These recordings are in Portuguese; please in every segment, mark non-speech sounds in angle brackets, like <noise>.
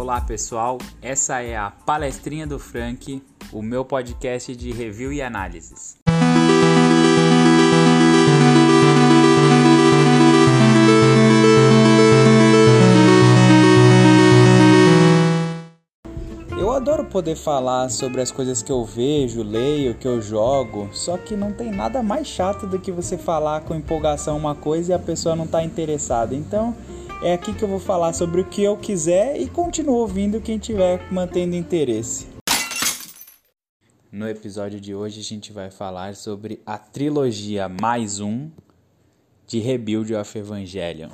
Olá pessoal, essa é a Palestrinha do Frank, o meu podcast de review e análises. Eu adoro poder falar sobre as coisas que eu vejo, leio, que eu jogo, só que não tem nada mais chato do que você falar com empolgação uma coisa e a pessoa não está interessada. Então, é aqui que eu vou falar sobre o que eu quiser e continuo ouvindo quem tiver mantendo interesse. No episódio de hoje a gente vai falar sobre a trilogia mais um de Rebuild of Evangelion.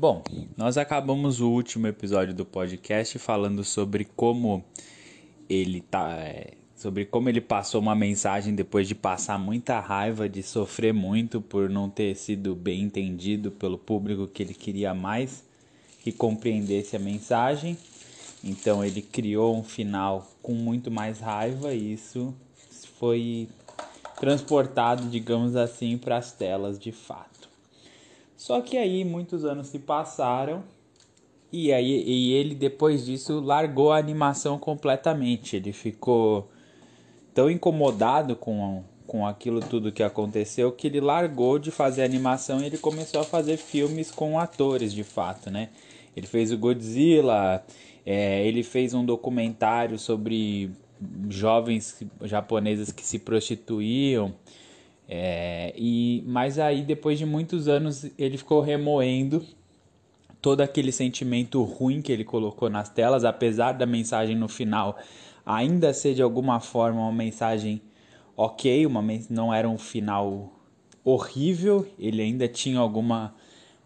Bom, nós acabamos o último episódio do podcast falando sobre como ele tá, é, sobre como ele passou uma mensagem depois de passar muita raiva, de sofrer muito por não ter sido bem entendido pelo público que ele queria mais que compreendesse a mensagem. Então ele criou um final com muito mais raiva e isso foi transportado, digamos assim, para as telas de fato. Só que aí muitos anos se passaram e aí e ele depois disso largou a animação completamente. Ele ficou tão incomodado com com aquilo tudo que aconteceu que ele largou de fazer animação e ele começou a fazer filmes com atores de fato, né? Ele fez o Godzilla, é, ele fez um documentário sobre jovens japonesas que se prostituíam. É, e mas aí depois de muitos anos ele ficou remoendo todo aquele sentimento ruim que ele colocou nas telas, apesar da mensagem no final ainda ser de alguma forma uma mensagem ok, uma não era um final horrível, ele ainda tinha alguma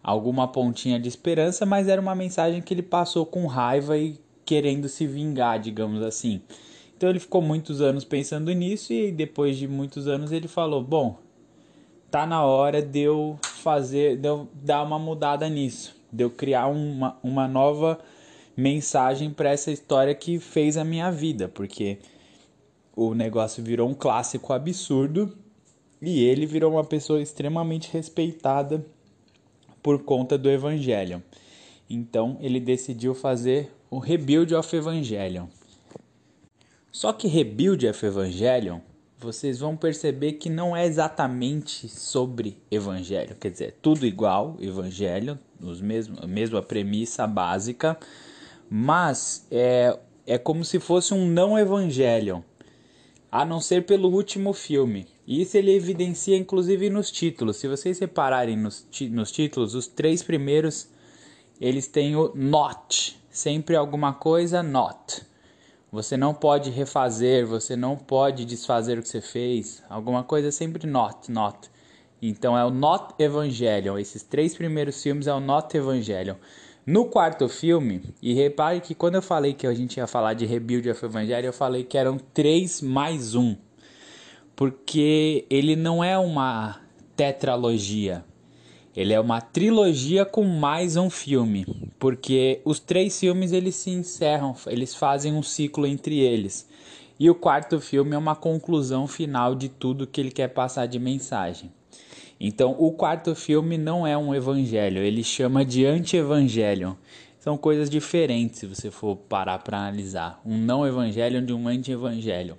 alguma pontinha de esperança, mas era uma mensagem que ele passou com raiva e querendo se vingar, digamos assim. Então ele ficou muitos anos pensando nisso e depois de muitos anos ele falou: "Bom, tá na hora de eu fazer, de eu dar uma mudada nisso, de eu criar uma, uma nova mensagem para essa história que fez a minha vida, porque o negócio virou um clássico absurdo e ele virou uma pessoa extremamente respeitada por conta do Evangelion. Então ele decidiu fazer o Rebuild of Evangelion. Só que Rebuild of Evangelion, vocês vão perceber que não é exatamente sobre Evangelho, quer dizer, é tudo igual, Evangelho, os mesmos, a mesma premissa básica, mas é, é como se fosse um não Evangelho, a não ser pelo último filme. Isso ele evidencia inclusive nos títulos. Se vocês separarem nos, nos títulos, os três primeiros eles têm o not, sempre alguma coisa not. Você não pode refazer, você não pode desfazer o que você fez. Alguma coisa é sempre not, not. Então é o Not Evangelion. Esses três primeiros filmes é o Not Evangelion. No quarto filme, e repare que quando eu falei que a gente ia falar de Rebuild of Evangelion, eu falei que eram três mais um. Porque ele não é uma tetralogia. Ele é uma trilogia com mais um filme, porque os três filmes eles se encerram, eles fazem um ciclo entre eles. E o quarto filme é uma conclusão final de tudo que ele quer passar de mensagem. Então, o quarto filme não é um evangelho, ele chama de anti-evangelho. São coisas diferentes se você for parar para analisar. Um não evangelho de um anti-evangelho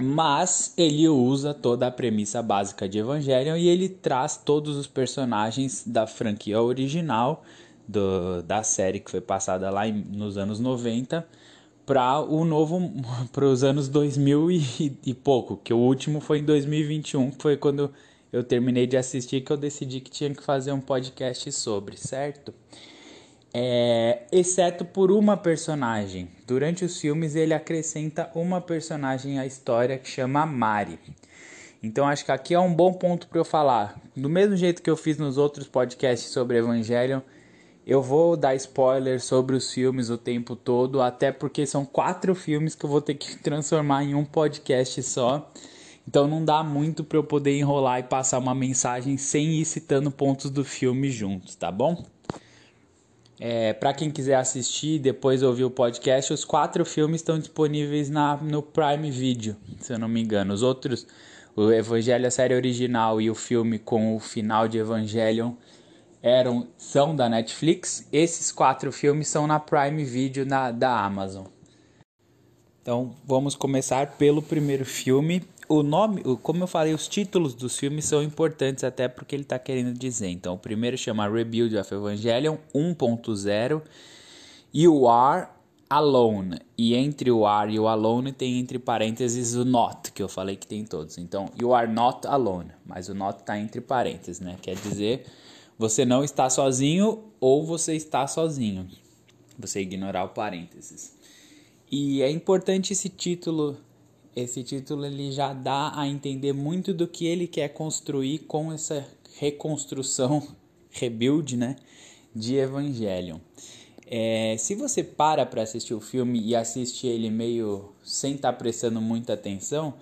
mas ele usa toda a premissa básica de Evangelion e ele traz todos os personagens da franquia original do, da série que foi passada lá em, nos anos 90 para o novo <laughs> para os anos 2000 e, e, pouco, que o último foi em 2021, que foi quando eu terminei de assistir que eu decidi que tinha que fazer um podcast sobre, certo? É, exceto por uma personagem. Durante os filmes ele acrescenta uma personagem à história que chama Mari. Então acho que aqui é um bom ponto para eu falar. Do mesmo jeito que eu fiz nos outros podcasts sobre Evangelion, eu vou dar spoiler sobre os filmes o tempo todo, até porque são quatro filmes que eu vou ter que <laughs> transformar em um podcast só. Então não dá muito para eu poder enrolar e passar uma mensagem sem ir citando pontos do filme juntos, tá bom? É, para quem quiser assistir e depois ouvir o podcast, os quatro filmes estão disponíveis na, no Prime Video, se eu não me engano. Os outros, o Evangelho, a série original e o filme com o final de Evangelion eram são da Netflix. Esses quatro filmes são na Prime Video na, da Amazon. Então vamos começar pelo primeiro filme. O nome, como eu falei, os títulos dos filmes são importantes até porque ele está querendo dizer. Então o primeiro chama Rebuild of Evangelion 1.0 e o Are Alone. E entre o Are e o Alone tem entre parênteses o Not, que eu falei que tem todos. Então, You Are Not Alone. Mas o Not está entre parênteses, né? Quer dizer você não está sozinho ou você está sozinho. Você ignorar o parênteses. E é importante esse título. Esse título ele já dá a entender muito do que ele quer construir com essa reconstrução, <laughs> rebuild, né, de Evangelion. É, se você para para assistir o filme e assiste ele meio sem estar tá prestando muita atenção,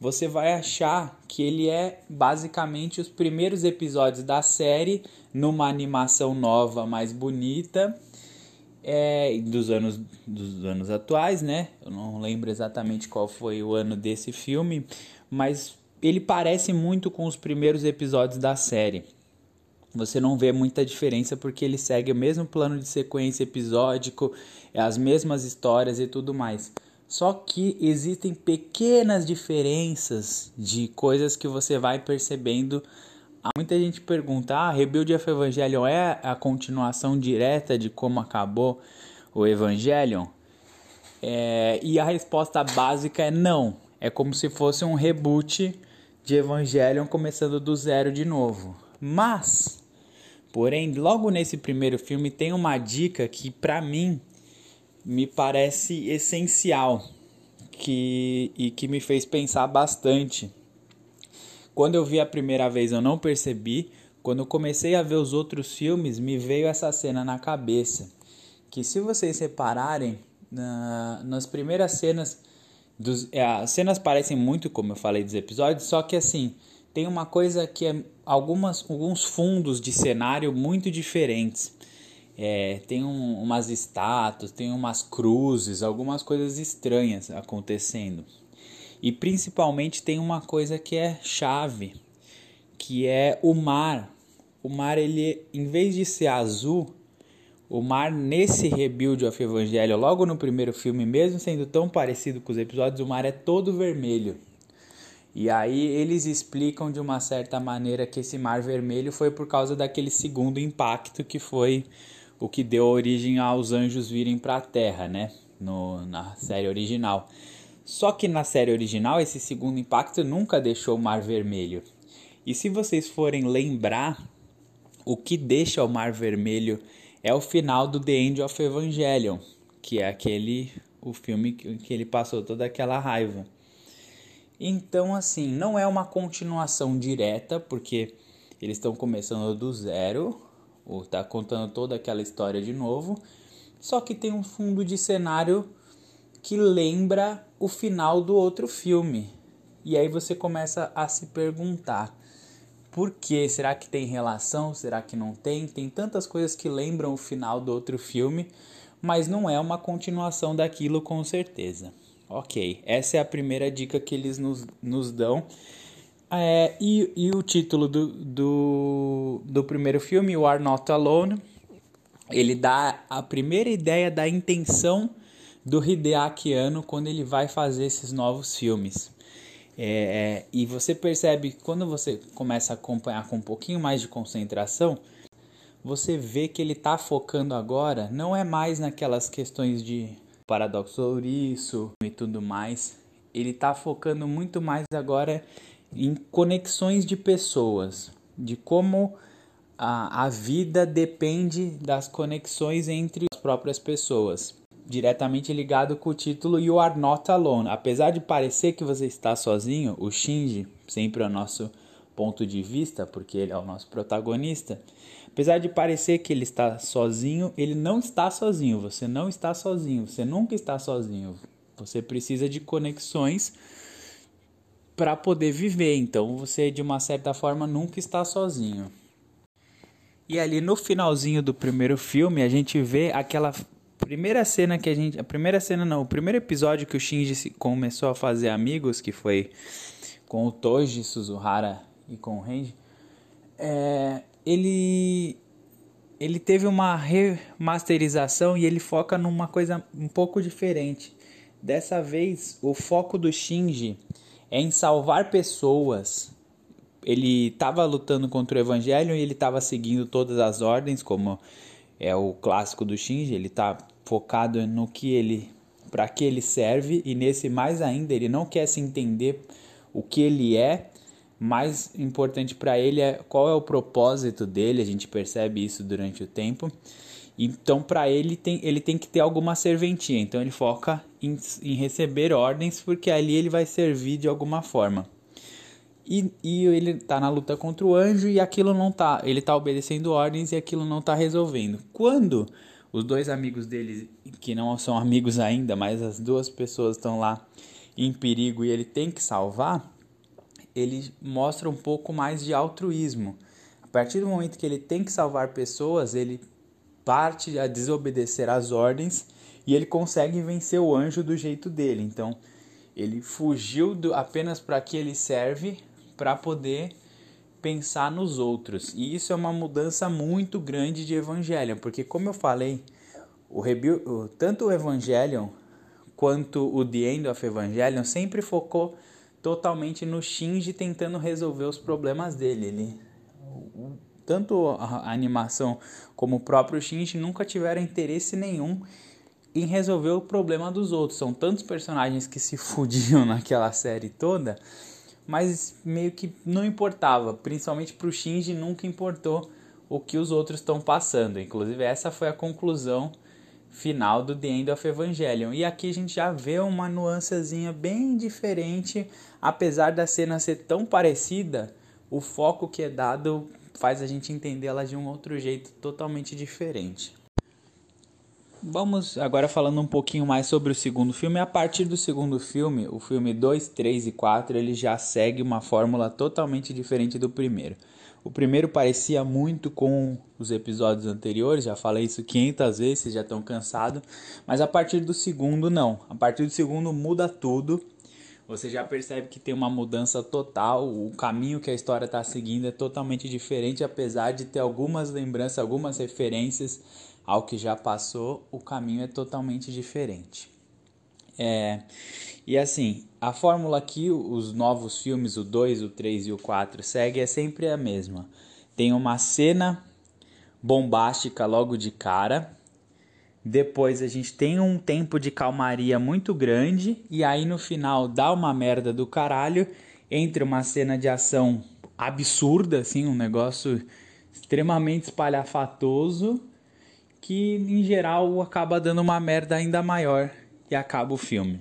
você vai achar que ele é basicamente os primeiros episódios da série numa animação nova, mais bonita, é, dos anos dos anos atuais, né? Eu não lembro exatamente qual foi o ano desse filme, mas ele parece muito com os primeiros episódios da série. Você não vê muita diferença porque ele segue o mesmo plano de sequência episódico, as mesmas histórias e tudo mais. Só que existem pequenas diferenças de coisas que você vai percebendo. Muita gente pergunta: ah, Rebuild of Evangelion é a continuação direta de como acabou o Evangelion? É, e a resposta básica é não. É como se fosse um reboot de Evangelion começando do zero de novo. Mas, porém, logo nesse primeiro filme tem uma dica que para mim me parece essencial que, e que me fez pensar bastante. Quando eu vi a primeira vez eu não percebi, quando eu comecei a ver os outros filmes me veio essa cena na cabeça. Que se vocês repararem, na, nas primeiras cenas, dos, é, as cenas parecem muito como eu falei dos episódios, só que assim, tem uma coisa que é algumas, alguns fundos de cenário muito diferentes. É, tem um, umas estátuas, tem umas cruzes, algumas coisas estranhas acontecendo. E principalmente tem uma coisa que é chave, que é o mar. O mar, ele, em vez de ser azul, o mar nesse rebuild of Evangelho, logo no primeiro filme, mesmo sendo tão parecido com os episódios, o mar é todo vermelho. E aí eles explicam de uma certa maneira que esse mar vermelho foi por causa daquele segundo impacto que foi o que deu origem aos anjos virem para a Terra, né? No, na série original. Só que na série original esse segundo impacto nunca deixou o Mar Vermelho. E se vocês forem lembrar, o que deixa o Mar Vermelho é o final do The End of Evangelion, que é aquele o filme que, que ele passou toda aquela raiva. Então, assim, não é uma continuação direta, porque eles estão começando do zero, ou tá contando toda aquela história de novo, só que tem um fundo de cenário que lembra o final do outro filme. E aí você começa a se perguntar: por que? Será que tem relação? Será que não tem? Tem tantas coisas que lembram o final do outro filme, mas não é uma continuação daquilo com certeza. Ok, essa é a primeira dica que eles nos, nos dão. É, e, e o título do, do, do primeiro filme, You Are Not Alone, ele dá a primeira ideia da intenção do Hideaki Anno quando ele vai fazer esses novos filmes. É, é, e você percebe quando você começa a acompanhar com um pouquinho mais de concentração, você vê que ele está focando agora não é mais naquelas questões de paradoxo ouriço e tudo mais. Ele está focando muito mais agora em conexões de pessoas, de como a, a vida depende das conexões entre as próprias pessoas. Diretamente ligado com o título You Are Not Alone. Apesar de parecer que você está sozinho, o Shinji, sempre é o nosso ponto de vista, porque ele é o nosso protagonista. Apesar de parecer que ele está sozinho, ele não está sozinho. Você não está sozinho. Você nunca está sozinho. Você precisa de conexões para poder viver. Então você de uma certa forma nunca está sozinho. E ali no finalzinho do primeiro filme a gente vê aquela primeira cena que a gente, a primeira cena não, o primeiro episódio que o Shinji começou a fazer amigos, que foi com o Toji Suzuhara e com o Renji, é, ele ele teve uma remasterização e ele foca numa coisa um pouco diferente. Dessa vez, o foco do Shinji é em salvar pessoas. Ele estava lutando contra o Evangelho e ele estava seguindo todas as ordens, como é o clássico do Shinji. Ele está focado no que ele, para que ele serve e nesse mais ainda ele não quer se entender o que ele é mais importante para ele é qual é o propósito dele, a gente percebe isso durante o tempo. Então, para ele, tem, ele tem que ter alguma serventia. Então, ele foca em, em, receber ordens, porque ali ele vai servir de alguma forma. E, e ele está na luta contra o anjo e aquilo não tá. Ele está obedecendo ordens e aquilo não está resolvendo. Quando os dois amigos dele, que não são amigos ainda, mas as duas pessoas estão lá em perigo e ele tem que salvar, ele mostra um pouco mais de altruísmo. A partir do momento que ele tem que salvar pessoas, ele parte a desobedecer às ordens e ele consegue vencer o anjo do jeito dele. Então, ele fugiu do, apenas para que ele serve para poder pensar nos outros. E isso é uma mudança muito grande de Evangelion, porque como eu falei, o, o tanto o Evangelion quanto o The End of Evangelion sempre focou totalmente no Shinji tentando resolver os problemas dele. Ele, tanto a animação como o próprio Shinji nunca tiveram interesse nenhum em resolver o problema dos outros. São tantos personagens que se <laughs> fudiam naquela série toda, mas meio que não importava. Principalmente para o Shinji nunca importou o que os outros estão passando. Inclusive essa foi a conclusão final do The End of Evangelion. E aqui a gente já vê uma nuancezinha bem diferente, apesar da cena ser tão parecida, o foco que é dado faz a gente entender ela de um outro jeito totalmente diferente. Vamos agora falando um pouquinho mais sobre o segundo filme. A partir do segundo filme, o filme 2, 3 e 4, ele já segue uma fórmula totalmente diferente do primeiro. O primeiro parecia muito com os episódios anteriores, já falei isso 500 vezes, vocês já estão cansados, mas a partir do segundo não. A partir do segundo muda tudo. Você já percebe que tem uma mudança total, o caminho que a história está seguindo é totalmente diferente, apesar de ter algumas lembranças, algumas referências ao que já passou, o caminho é totalmente diferente. É, e assim, a fórmula que os novos filmes, o 2, o 3 e o 4 segue é sempre a mesma. Tem uma cena bombástica logo de cara. Depois a gente tem um tempo de calmaria muito grande e aí no final dá uma merda do caralho entre uma cena de ação absurda, assim, um negócio extremamente espalhafatoso que em geral acaba dando uma merda ainda maior e acaba o filme.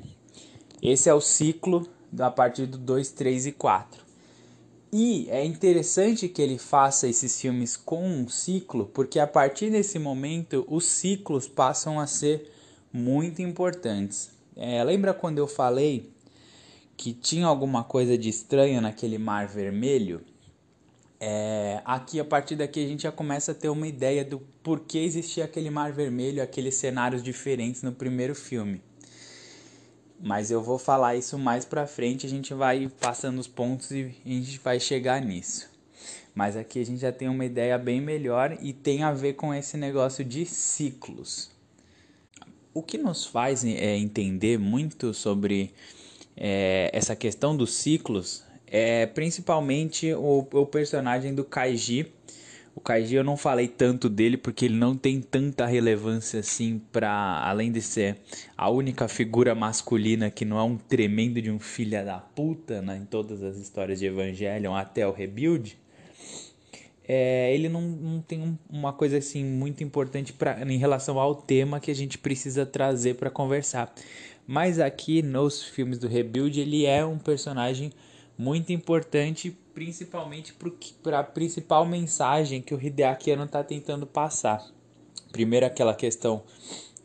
Esse é o ciclo da partir do 2, 3 e 4. E é interessante que ele faça esses filmes com um ciclo, porque a partir desse momento os ciclos passam a ser muito importantes. É, lembra quando eu falei que tinha alguma coisa de estranho naquele mar vermelho? É, aqui, a partir daqui, a gente já começa a ter uma ideia do porquê existia aquele mar vermelho, aqueles cenários diferentes no primeiro filme. Mas eu vou falar isso mais pra frente, a gente vai passando os pontos e a gente vai chegar nisso. Mas aqui a gente já tem uma ideia bem melhor e tem a ver com esse negócio de ciclos. O que nos faz é, entender muito sobre é, essa questão dos ciclos é principalmente o, o personagem do Kaiji, o Kaiji eu não falei tanto dele porque ele não tem tanta relevância assim para além de ser a única figura masculina que não é um tremendo de um filha da puta né, em todas as histórias de Evangelion até o Rebuild. É, ele não, não tem um, uma coisa assim muito importante pra, em relação ao tema que a gente precisa trazer para conversar. Mas aqui nos filmes do Rebuild ele é um personagem muito importante, principalmente para a principal mensagem que o Hideaki está tentando passar. Primeiro, aquela questão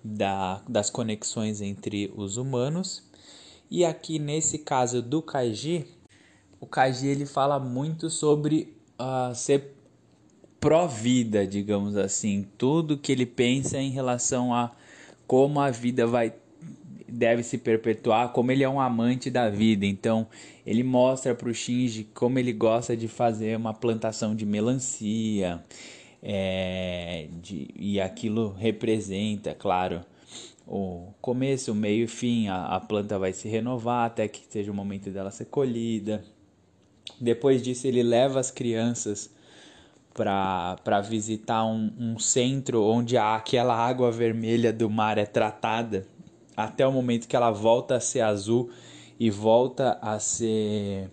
da, das conexões entre os humanos, e aqui nesse caso do Kaiji, o Kaji ele fala muito sobre uh, ser pró-vida, digamos assim. Tudo que ele pensa em relação a como a vida vai deve se perpetuar, como ele é um amante da vida. Então, ele mostra para o Shinji como ele gosta de fazer uma plantação de melancia. É, de, e aquilo representa, claro, o começo, o meio e fim. A, a planta vai se renovar até que seja o momento dela ser colhida. Depois disso, ele leva as crianças para visitar um, um centro onde aquela água vermelha do mar é tratada até o momento que ela volta a ser azul e volta a ser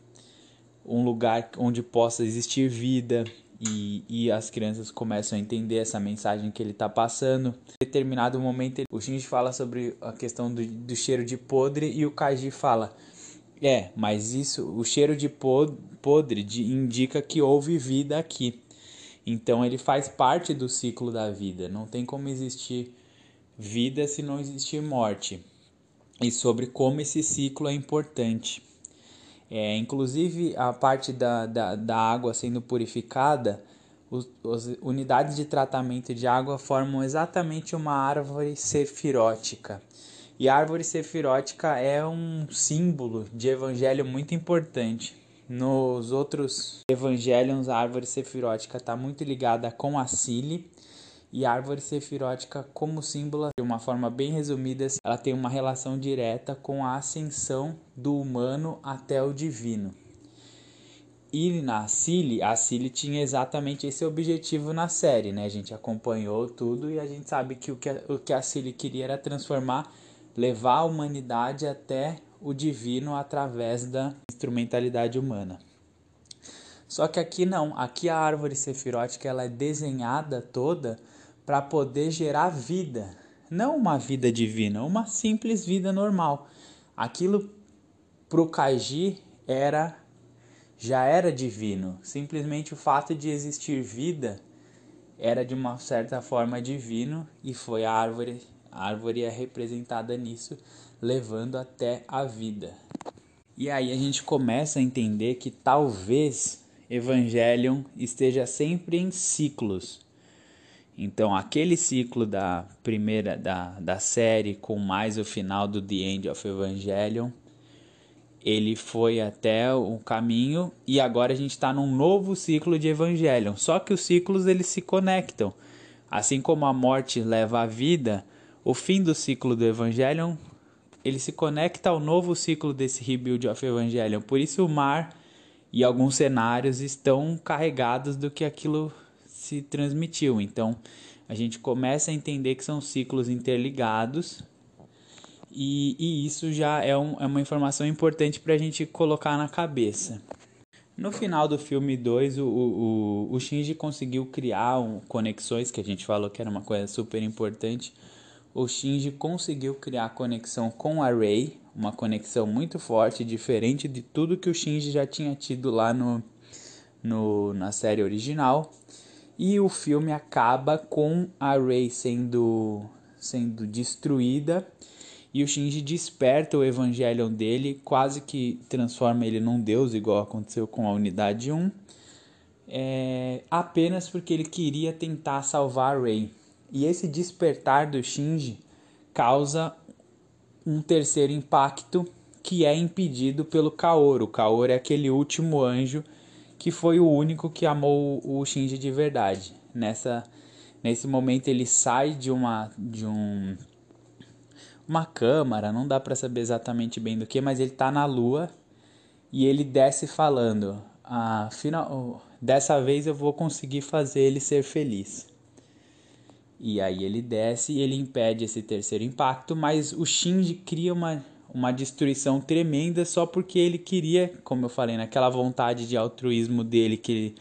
um lugar onde possa existir vida e, e as crianças começam a entender essa mensagem que ele está passando. Em determinado momento, o Shinji fala sobre a questão do, do cheiro de podre e o Kaji fala: É, mas isso, o cheiro de podre de, indica que houve vida aqui. Então ele faz parte do ciclo da vida. Não tem como existir vida se não existir morte. E sobre como esse ciclo é importante. É, inclusive a parte da, da, da água sendo purificada, os, as unidades de tratamento de água formam exatamente uma árvore sefirótica. E a árvore sefirótica é um símbolo de evangelho muito importante. Nos outros evangelhos, a árvore sefirótica está muito ligada com a Cile, e árvore sefirótica como símbolo, de uma forma bem resumida, ela tem uma relação direta com a ascensão do humano até o divino. E na Cile, a Cile tinha exatamente esse objetivo na série, né? A gente acompanhou tudo e a gente sabe que o que a, o que a Cile queria era transformar, levar a humanidade até o divino através da instrumentalidade humana. Só que aqui não, aqui a árvore sefirótica ela é desenhada toda para poder gerar vida, não uma vida divina, uma simples vida normal. Aquilo pro Kaji era já era divino, simplesmente o fato de existir vida era de uma certa forma divino e foi a árvore, a árvore é representada nisso levando até a vida. E aí a gente começa a entender que talvez Evangelion esteja sempre em ciclos. Então, aquele ciclo da primeira da, da série com mais o final do The End of Evangelion, ele foi até o caminho e agora a gente está num novo ciclo de Evangelion. Só que os ciclos eles se conectam. Assim como a morte leva à vida, o fim do ciclo do Evangelion ele se conecta ao novo ciclo desse Rebuild of Evangelion. Por isso o mar e alguns cenários estão carregados do que aquilo se transmitiu. Então a gente começa a entender que são ciclos interligados e, e isso já é, um, é uma informação importante para a gente colocar na cabeça. No final do filme 2, o, o, o Shinji conseguiu criar um, conexões, que a gente falou que era uma coisa super importante, o Shinji conseguiu criar conexão com a Rei, uma conexão muito forte, diferente de tudo que o Shinji já tinha tido lá no, no, na série original. E o filme acaba com a Rei sendo, sendo destruída e o Shinji desperta o Evangelion dele, quase que transforma ele num deus, igual aconteceu com a Unidade 1, é, apenas porque ele queria tentar salvar a Rei. E esse despertar do Shinji causa um terceiro impacto que é impedido pelo Kaoru. O Kaoru é aquele último anjo que foi o único que amou o Shinji de verdade. Nessa nesse momento ele sai de uma de um uma câmara, não dá para saber exatamente bem do que, mas ele tá na lua e ele desce falando: "Ah, final, dessa vez eu vou conseguir fazer ele ser feliz". E aí ele desce e ele impede esse terceiro impacto, mas o Shinji cria uma, uma destruição tremenda só porque ele queria, como eu falei, naquela vontade de altruísmo dele que ele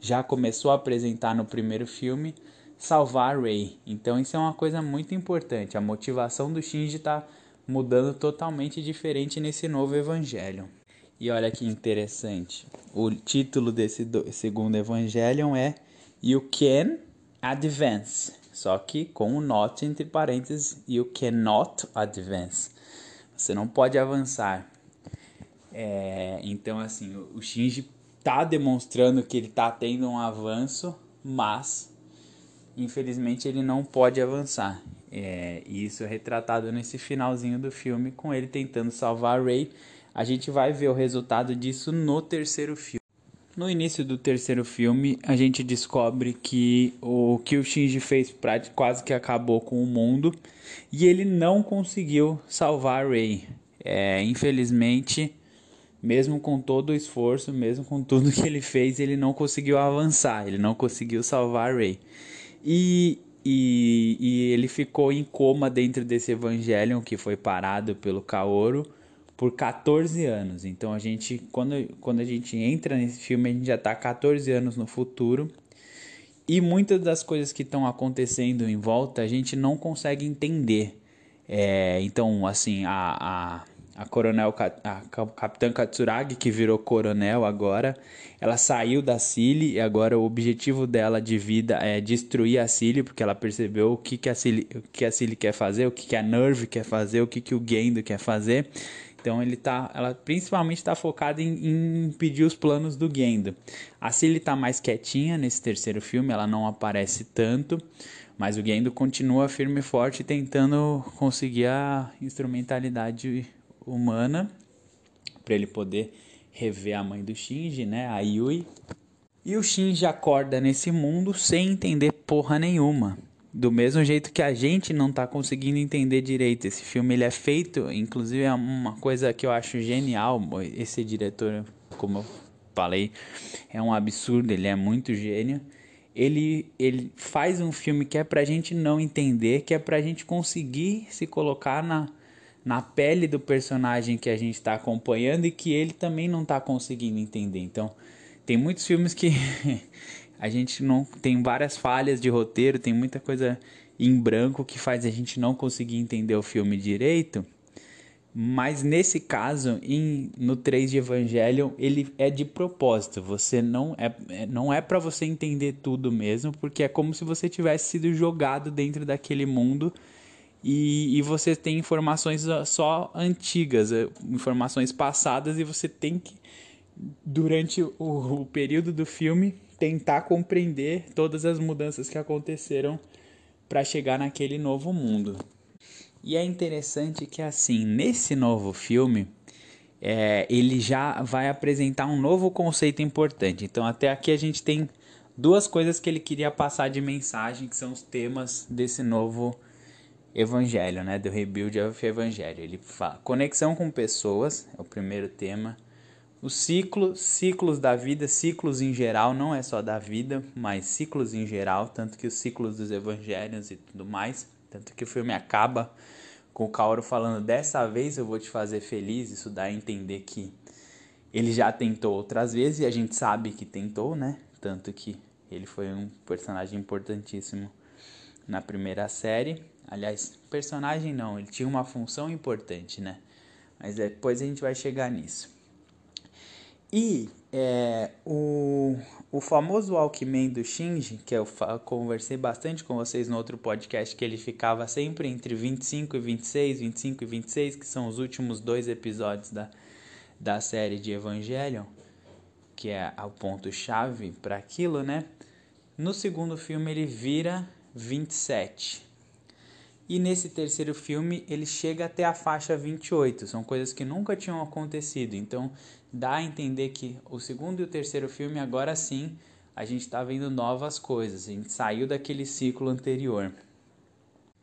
já começou a apresentar no primeiro filme, salvar Rei. Então isso é uma coisa muito importante. A motivação do Shinji está mudando totalmente diferente nesse novo evangelho. E olha que interessante. O título desse do, segundo Evangelion é You Can Advance só que com o not entre parênteses, you cannot advance. Você não pode avançar. É, então, assim, o Shinji tá demonstrando que ele tá tendo um avanço, mas infelizmente ele não pode avançar. É, e isso é retratado nesse finalzinho do filme com ele tentando salvar a Rey. A gente vai ver o resultado disso no terceiro filme. No início do terceiro filme, a gente descobre que o que o Shinji fez quase que acabou com o mundo e ele não conseguiu salvar a Rey. É, infelizmente, mesmo com todo o esforço, mesmo com tudo que ele fez, ele não conseguiu avançar, ele não conseguiu salvar a Rey. E, e, e ele ficou em coma dentro desse Evangelion que foi parado pelo Kaoru por 14 anos. Então a gente, quando, quando a gente entra nesse filme, a gente já está 14 anos no futuro. E muitas das coisas que estão acontecendo em volta a gente não consegue entender. É, então, assim, a, a a coronel a capitã Katsuragi que virou coronel agora ela saiu da Cili e agora o objetivo dela de vida é destruir a Cili porque ela percebeu o que que a Cili, o que a quer fazer o que que a Nerve quer fazer o que que o Gendo quer fazer então ele tá ela principalmente está focada em, em impedir os planos do Gendo a Cili está mais quietinha nesse terceiro filme ela não aparece tanto mas o Gendo continua firme e forte tentando conseguir a instrumentalidade humana para ele poder rever a mãe do Shinji, né, a Yui. E o Shinji acorda nesse mundo sem entender porra nenhuma. Do mesmo jeito que a gente não tá conseguindo entender direito. Esse filme ele é feito, inclusive é uma coisa que eu acho genial. Esse diretor, como eu falei, é um absurdo, ele é muito gênio. Ele, ele faz um filme que é pra gente não entender, que é pra gente conseguir se colocar na, na pele do personagem que a gente está acompanhando e que ele também não está conseguindo entender. Então, tem muitos filmes que <laughs> a gente não tem várias falhas de roteiro, tem muita coisa em branco que faz a gente não conseguir entender o filme direito. Mas nesse caso, em, no 3 de Evangelion, ele é de propósito. Você não é, é não é para você entender tudo mesmo, porque é como se você tivesse sido jogado dentro daquele mundo e, e você tem informações só antigas, eh, informações passadas, e você tem que, durante o, o período do filme, tentar compreender todas as mudanças que aconteceram para chegar naquele novo mundo. E é interessante que assim, nesse novo filme, é, ele já vai apresentar um novo conceito importante. Então até aqui a gente tem duas coisas que ele queria passar de mensagem, que são os temas desse novo Evangelho, né? Do Rebuild of Evangelho. Ele fala conexão com pessoas, é o primeiro tema. O ciclo, ciclos da vida, ciclos em geral, não é só da vida, mas ciclos em geral, tanto que os ciclos dos evangelhos e tudo mais. Tanto que o filme acaba com o Kaoru falando: Dessa vez eu vou te fazer feliz. Isso dá a entender que ele já tentou outras vezes e a gente sabe que tentou, né? Tanto que ele foi um personagem importantíssimo na primeira série. Aliás, personagem não, ele tinha uma função importante, né? Mas depois a gente vai chegar nisso. E é, o, o famoso Walkman do Shinji, que eu conversei bastante com vocês no outro podcast, que ele ficava sempre entre 25 e 26, 25 e 26, que são os últimos dois episódios da, da série de Evangelion, que é o ponto-chave para aquilo, né? No segundo filme ele vira 27. E nesse terceiro filme ele chega até a faixa 28. São coisas que nunca tinham acontecido. Então dá a entender que o segundo e o terceiro filme agora sim a gente está vendo novas coisas. A gente saiu daquele ciclo anterior.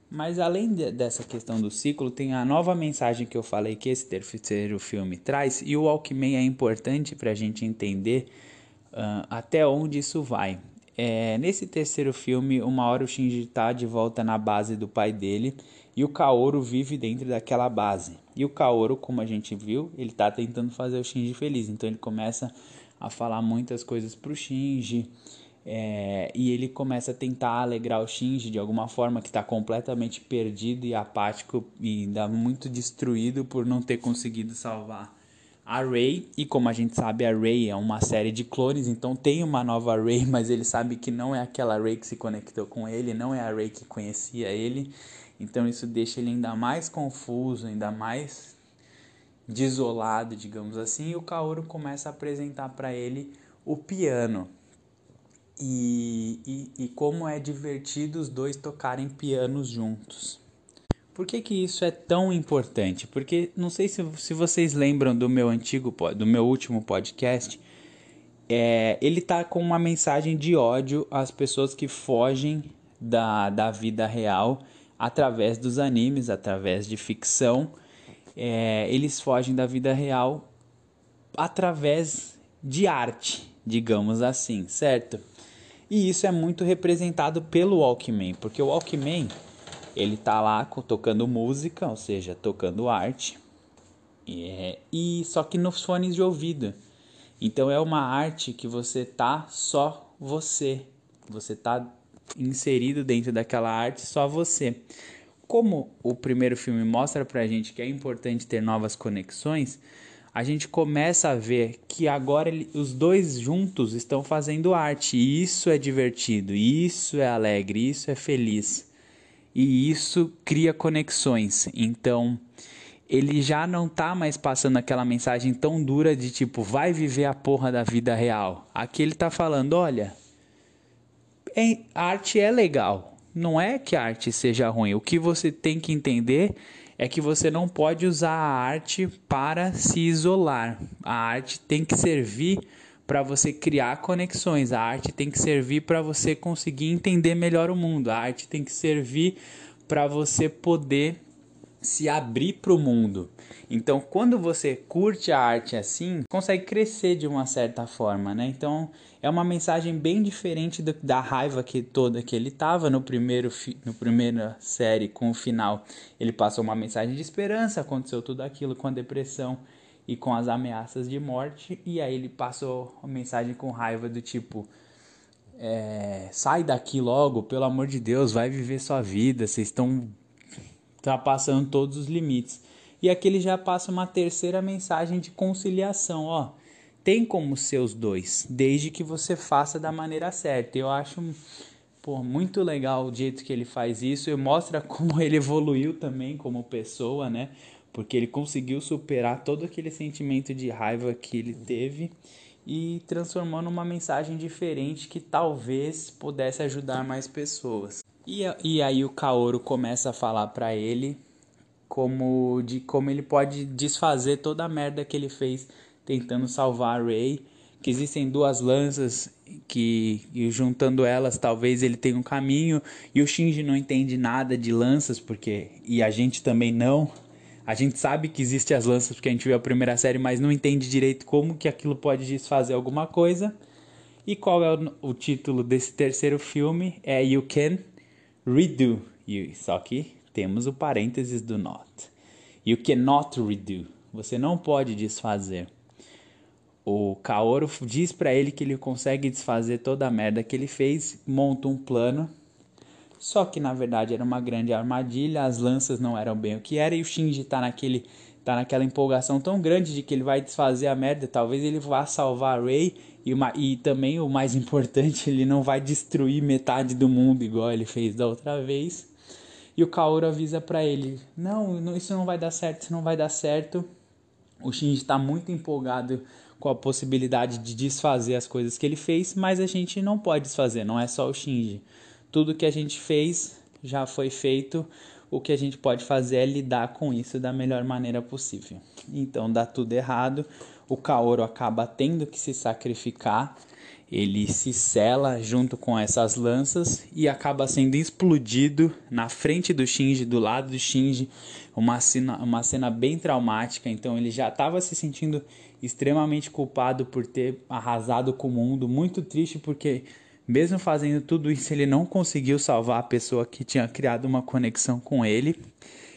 Mas além de, dessa questão do ciclo, tem a nova mensagem que eu falei que esse terceiro filme traz. E o Alckmin é importante para a gente entender uh, até onde isso vai. É, nesse terceiro filme, uma hora o Shinji tá de volta na base do pai dele e o Kaoru vive dentro daquela base. E o Kaoru, como a gente viu, ele tá tentando fazer o Shinji feliz. Então ele começa a falar muitas coisas pro Shinji. É, e ele começa a tentar alegrar o Shinji de alguma forma que está completamente perdido e apático e ainda muito destruído por não ter conseguido salvar a Rey, e como a gente sabe, a Rey é uma série de clones, então tem uma nova Rey, <laughs> mas ele sabe que não é aquela Rey que se conectou com ele, não é a Rey que conhecia ele. Então isso deixa ele ainda mais confuso, ainda mais desolado, digamos assim, e o Kaoru começa a apresentar para ele o piano. E, e, e, como é divertido os dois tocarem pianos juntos. Por que, que isso é tão importante? Porque não sei se, se vocês lembram do meu antigo, do meu último podcast, é, ele tá com uma mensagem de ódio às pessoas que fogem da, da vida real através dos animes, através de ficção. É, eles fogem da vida real através de arte, digamos assim, certo? E isso é muito representado pelo Walkman, porque o Walkman ele tá lá tocando música, ou seja, tocando arte, é, e só que nos fones de ouvido. Então é uma arte que você tá só você, você tá inserido dentro daquela arte só você. Como o primeiro filme mostra pra gente que é importante ter novas conexões, a gente começa a ver que agora ele, os dois juntos estão fazendo arte, e isso é divertido, isso é alegre, isso é feliz. E isso cria conexões. Então, ele já não tá mais passando aquela mensagem tão dura de tipo, vai viver a porra da vida real. Aqui ele tá falando, olha, a arte é legal. Não é que a arte seja ruim. O que você tem que entender é que você não pode usar a arte para se isolar. A arte tem que servir para você criar conexões. A arte tem que servir para você conseguir entender melhor o mundo. A arte tem que servir para você poder se abrir para o mundo. Então, quando você curte a arte assim, consegue crescer de uma certa forma, né? Então, é uma mensagem bem diferente do, da raiva que toda que ele tava no primeiro no primeira série com o final. Ele passou uma mensagem de esperança, aconteceu tudo aquilo com a depressão e com as ameaças de morte, e aí ele passou uma mensagem com raiva do tipo é, sai daqui logo, pelo amor de Deus, vai viver sua vida, vocês estão ultrapassando todos os limites. E aqui ele já passa uma terceira mensagem de conciliação, ó. Tem como ser os dois, desde que você faça da maneira certa. Eu acho pô, muito legal o jeito que ele faz isso e mostra <laughs> como ele evoluiu também como pessoa, né? Porque ele conseguiu superar todo aquele sentimento de raiva que ele teve e transformou numa mensagem diferente que talvez pudesse ajudar mais pessoas. E, e aí o Kaoru começa a falar para ele como de como ele pode desfazer toda a merda que ele fez tentando salvar a que existem duas lanças que e juntando elas talvez ele tenha um caminho e o Shinji não entende nada de lanças porque e a gente também não. A gente sabe que existe as lanças porque a gente viu a primeira série, mas não entende direito como que aquilo pode desfazer alguma coisa. E qual é o, o título desse terceiro filme? É You Can redo. You, só que temos o parênteses do not. You cannot redo. Você não pode desfazer. O Kaoru diz para ele que ele consegue desfazer toda a merda que ele fez, monta um plano. Só que na verdade era uma grande armadilha, as lanças não eram bem o que era e o Shinji tá naquele tá naquela empolgação tão grande de que ele vai desfazer a merda, talvez ele vá salvar a e, uma, e também o mais <laughs> importante, ele não vai destruir metade do mundo igual ele fez da outra vez. E o Kaoru avisa para ele: não, não, isso não vai dar certo, isso não vai dar certo. O Shinji está muito empolgado com a possibilidade de desfazer as coisas que ele fez, mas a gente não pode desfazer, não é só o Shinji. Tudo que a gente fez já foi feito, o que a gente pode fazer é lidar com isso da melhor maneira possível. Então dá tudo errado, o Kaoru acaba tendo que se sacrificar, ele se sela junto com essas lanças e acaba sendo explodido na frente do Shinji, do lado do Shinji, uma cena, uma cena bem traumática. Então ele já estava se sentindo extremamente culpado por ter arrasado com o mundo, muito triste porque mesmo fazendo tudo isso ele não conseguiu salvar a pessoa que tinha criado uma conexão com ele.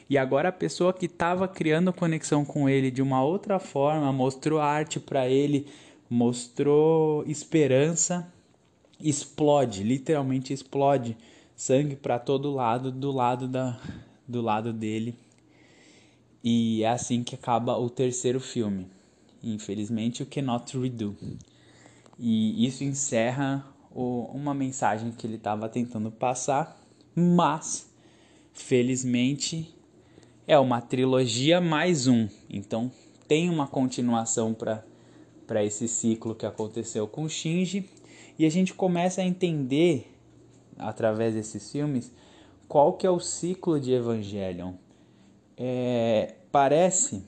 E agora a pessoa que estava criando conexão com ele de uma outra forma, mostrou arte para ele, mostrou esperança, explode, literalmente explode sangue para todo lado, do lado da do lado dele. E é assim que acaba o terceiro filme. Infelizmente, o Cannot Redo. E isso encerra uma mensagem que ele estava tentando passar, mas felizmente é uma trilogia mais um. Então tem uma continuação para esse ciclo que aconteceu com Shinji e a gente começa a entender através desses filmes qual que é o ciclo de Evangelion. É, parece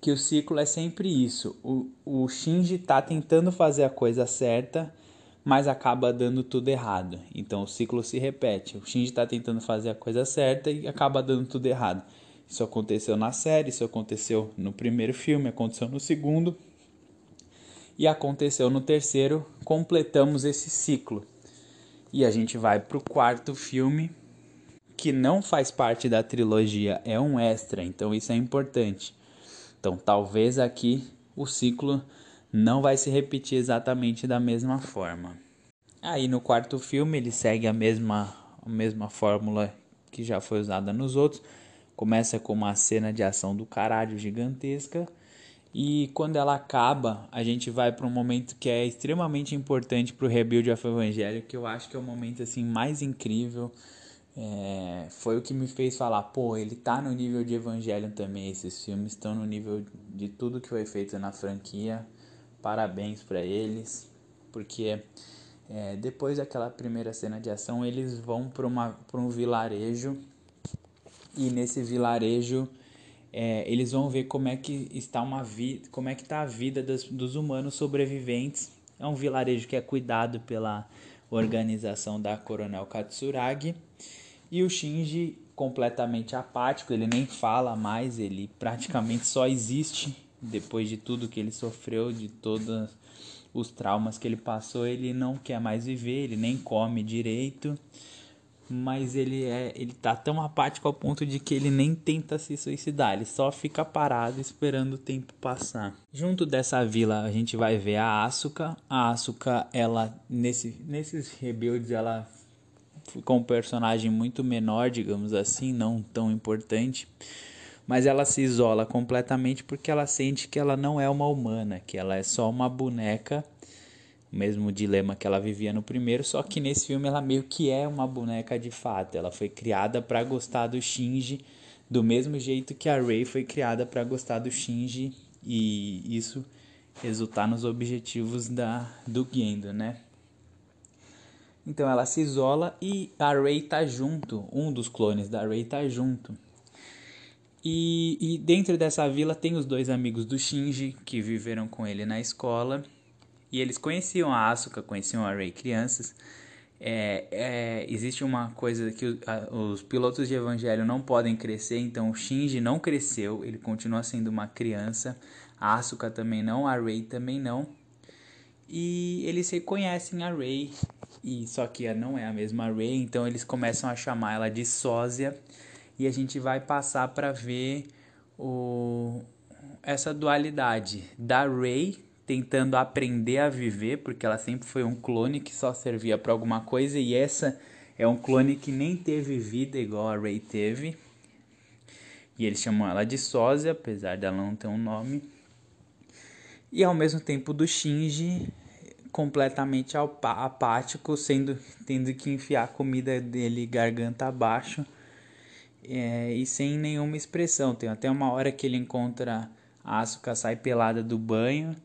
que o ciclo é sempre isso. O, o Shinji está tentando fazer a coisa certa, mas acaba dando tudo errado. Então o ciclo se repete. O Shinji está tentando fazer a coisa certa e acaba dando tudo errado. Isso aconteceu na série, isso aconteceu no primeiro filme, aconteceu no segundo e aconteceu no terceiro. Completamos esse ciclo. E a gente vai para o quarto filme, que não faz parte da trilogia, é um extra, então isso é importante. Então talvez aqui o ciclo não vai se repetir exatamente da mesma forma. Aí no quarto filme ele segue a mesma, a mesma fórmula que já foi usada nos outros. Começa com uma cena de ação do caralho gigantesca. E quando ela acaba, a gente vai para um momento que é extremamente importante para o Rebuild of Evangelho, que eu acho que é o momento assim mais incrível é, foi o que me fez falar, pô, ele tá no nível de Evangelion também, esses filmes estão no nível de tudo que foi feito na franquia. Parabéns para eles, porque é, depois daquela primeira cena de ação, eles vão para um vilarejo e nesse vilarejo é, eles vão ver como é que está uma vida, como é que está a vida das, dos humanos sobreviventes. É um vilarejo que é cuidado pela organização da Coronel Katsuragi e o Shinji completamente apático, ele nem fala mais, ele praticamente só existe depois de tudo que ele sofreu, de todos os traumas que ele passou, ele não quer mais viver, ele nem come direito, mas ele é, ele tá tão apático ao ponto de que ele nem tenta se suicidar, ele só fica parado esperando o tempo passar. Junto dessa vila a gente vai ver a Asuka. A Asuka, ela nesse nesses rebuilds ela ficou um personagem muito menor, digamos assim, não tão importante, mas ela se isola completamente porque ela sente que ela não é uma humana, que ela é só uma boneca, o mesmo dilema que ela vivia no primeiro, só que nesse filme ela meio que é uma boneca de fato, ela foi criada para gostar do Shinji do mesmo jeito que a Rei foi criada para gostar do Shinji e isso resultar nos objetivos da do Gendo, né? Então ela se isola e a Rey tá junto, um dos clones da Rey tá junto. E, e dentro dessa vila tem os dois amigos do Shinji que viveram com ele na escola. E eles conheciam a Asuka, conheciam a Rey crianças. É, é, existe uma coisa que a, os pilotos de Evangelho não podem crescer, então o Shinji não cresceu, ele continua sendo uma criança. A Asuka também não, a Rey também não. E eles reconhecem a Rey e só que não é a mesma Rey, então eles começam a chamar ela de sósia e a gente vai passar para ver o essa dualidade da Rey tentando aprender a viver, porque ela sempre foi um clone que só servia para alguma coisa e essa é um clone que nem teve vida igual a Rey teve. E eles chamam ela de sósia, apesar dela não ter um nome. E ao mesmo tempo do Shinji completamente apático, sendo tendo que enfiar a comida dele garganta abaixo é, e sem nenhuma expressão. Tem até uma hora que ele encontra a Asuka sai pelada do banho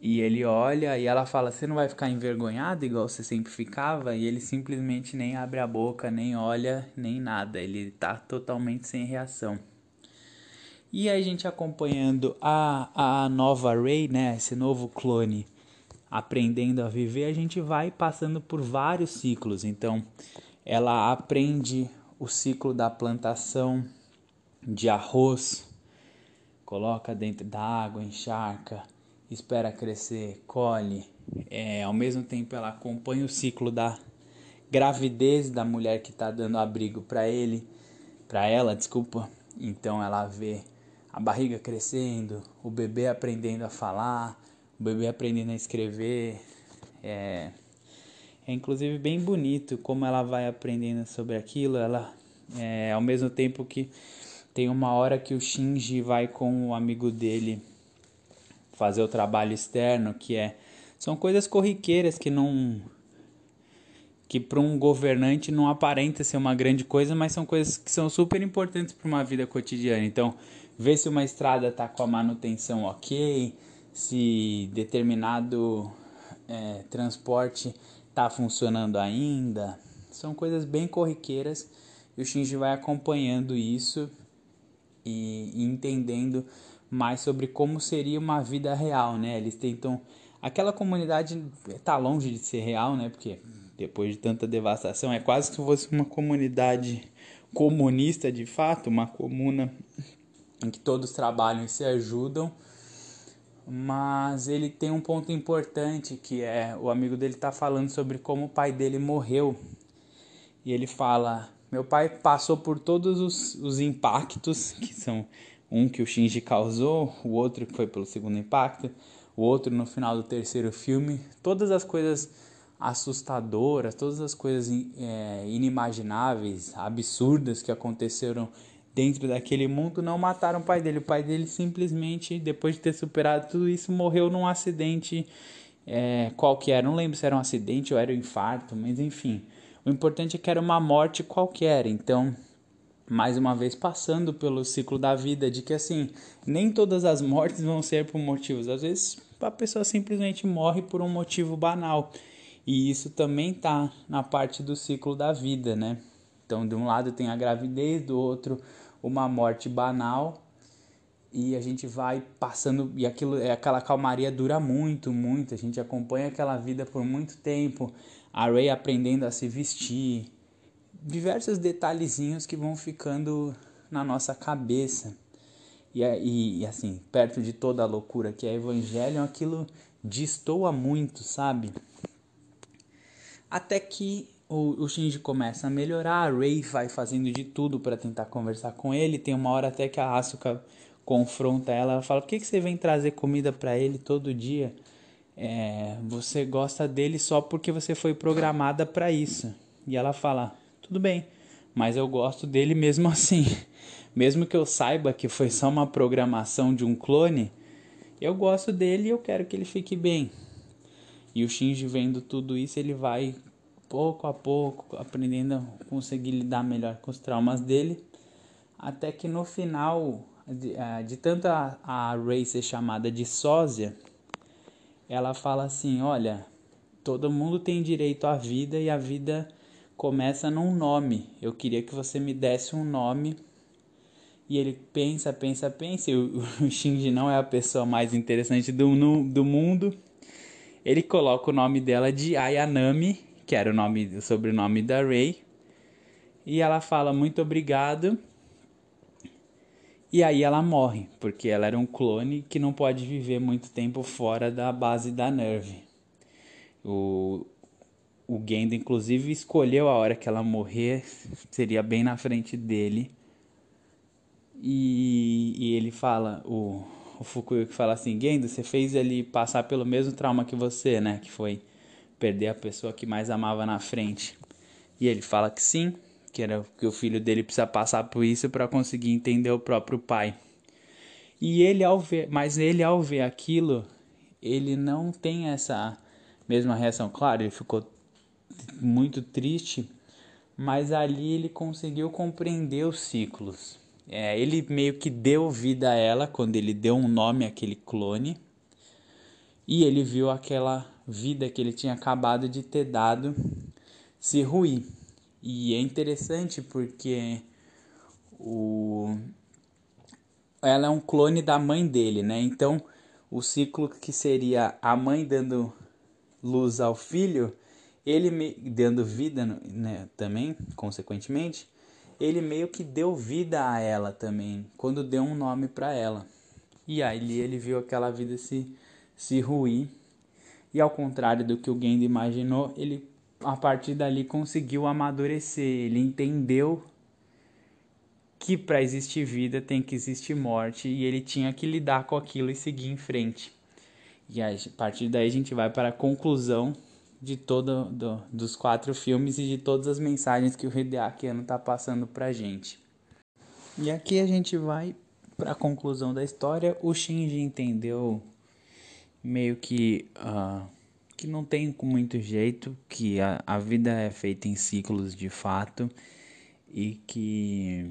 e ele olha e ela fala: Você não vai ficar envergonhado igual você sempre ficava? E ele simplesmente nem abre a boca, nem olha, nem nada. Ele tá totalmente sem reação. E a gente acompanhando a, a nova Rey, né? Esse novo clone aprendendo a viver, a gente vai passando por vários ciclos. Então, ela aprende o ciclo da plantação de arroz, coloca dentro da água, encharca, espera crescer, colhe. É, ao mesmo tempo, ela acompanha o ciclo da gravidez da mulher que está dando abrigo para ele, para ela, desculpa. Então, ela vê a barriga crescendo, o bebê aprendendo a falar, o bebê aprendendo a escrever. É, é inclusive bem bonito como ela vai aprendendo sobre aquilo. Ela, é, ao mesmo tempo que tem uma hora que o Shinji vai com o amigo dele fazer o trabalho externo, que é são coisas corriqueiras que não que para um governante não aparenta ser uma grande coisa, mas são coisas que são super importantes para uma vida cotidiana. Então, ver se uma estrada está com a manutenção ok, se determinado é, transporte está funcionando ainda. São coisas bem corriqueiras e o Shinji vai acompanhando isso e, entendendo mais sobre como seria uma vida real, né? Eles tentam aquela comunidade está longe de ser real, né? Porque depois de tanta devastação é quase que fosse uma comunidade comunista de fato, uma comuna em que todos trabalham e se ajudam. Mas ele tem um ponto importante que é o amigo dele está falando sobre como o pai dele morreu. E ele fala: Meu pai passou por todos os, os impactos <laughs> que são um que o Shinji causou, o outro que foi pelo segundo impacto, o outro no final do terceiro filme. Todas as coisas assustadoras, todas as coisas é, inimagináveis, absurdas que aconteceram dentro daquele mundo não mataram o pai dele. O pai dele simplesmente, depois de ter superado tudo isso, morreu num acidente é, qualquer. Não lembro se era um acidente ou era um infarto, mas enfim. O importante é que era uma morte qualquer. Então, mais uma vez passando pelo ciclo da vida de que assim, nem todas as mortes vão ser por motivos, às vezes a pessoa simplesmente morre por um motivo banal. E isso também tá na parte do ciclo da vida, né? Então, de um lado tem a gravidez, do outro uma morte banal. E a gente vai passando e aquilo é aquela calmaria dura muito, muito. A gente acompanha aquela vida por muito tempo. A Ray aprendendo a se vestir, diversos detalhezinhos que vão ficando na nossa cabeça. E, e, e, assim, perto de toda a loucura que é Evangelho, aquilo destoa muito, sabe? Até que o, o Shinji começa a melhorar, a Rei vai fazendo de tudo para tentar conversar com ele. Tem uma hora até que a Asuka confronta ela, ela fala: Por que, que você vem trazer comida para ele todo dia? É, você gosta dele só porque você foi programada para isso. E ela fala: tudo bem, mas eu gosto dele mesmo <laughs> assim. Mesmo que eu saiba que foi só uma programação de um clone, eu gosto dele e eu quero que ele fique bem. E o Shinji vendo tudo isso, ele vai pouco a pouco aprendendo a conseguir lidar melhor com os traumas dele, até que no final, de, uh, de tanto a, a Ray ser chamada de sósia, ela fala assim: Olha, todo mundo tem direito à vida e a vida começa num nome. Eu queria que você me desse um nome. E ele pensa, pensa, pensa. E o, <laughs> o Shinji não é a pessoa mais interessante do, no, do mundo. Ele coloca o nome dela de Ayanami, que era o nome, o sobrenome da Rei. E ela fala muito obrigado. E aí ela morre, porque ela era um clone que não pode viver muito tempo fora da base da Nerve. O, o Gendo, inclusive, escolheu a hora que ela morrer, seria bem na frente dele. E, e ele fala, o, o Fukuyuki fala assim, Gendo, você fez ele passar pelo mesmo trauma que você, né? Que foi perder a pessoa que mais amava na frente. E ele fala que sim, que era que o filho dele precisa passar por isso para conseguir entender o próprio pai. E ele ao ver, mas ele ao ver aquilo, ele não tem essa mesma reação. Claro, ele ficou muito triste, mas ali ele conseguiu compreender os ciclos. É, ele meio que deu vida a ela quando ele deu um nome àquele clone e ele viu aquela vida que ele tinha acabado de ter dado se ruir. E é interessante porque o ela é um clone da mãe dele, né? Então, o ciclo que seria a mãe dando luz ao filho ele me dando vida né, também, consequentemente, ele meio que deu vida a ela também, quando deu um nome para ela. E aí ele viu aquela vida se, se ruir. E ao contrário do que o Gendo imaginou, ele a partir dali conseguiu amadurecer. Ele entendeu que para existir vida tem que existir morte e ele tinha que lidar com aquilo e seguir em frente. E a partir daí a gente vai para a conclusão de todo do, dos quatro filmes e de todas as mensagens que o Hideaki Anno tá passando pra gente. E aqui a gente vai para a conclusão da história. O Shinji entendeu meio que uh, que não tem muito jeito, que a, a vida é feita em ciclos de fato e que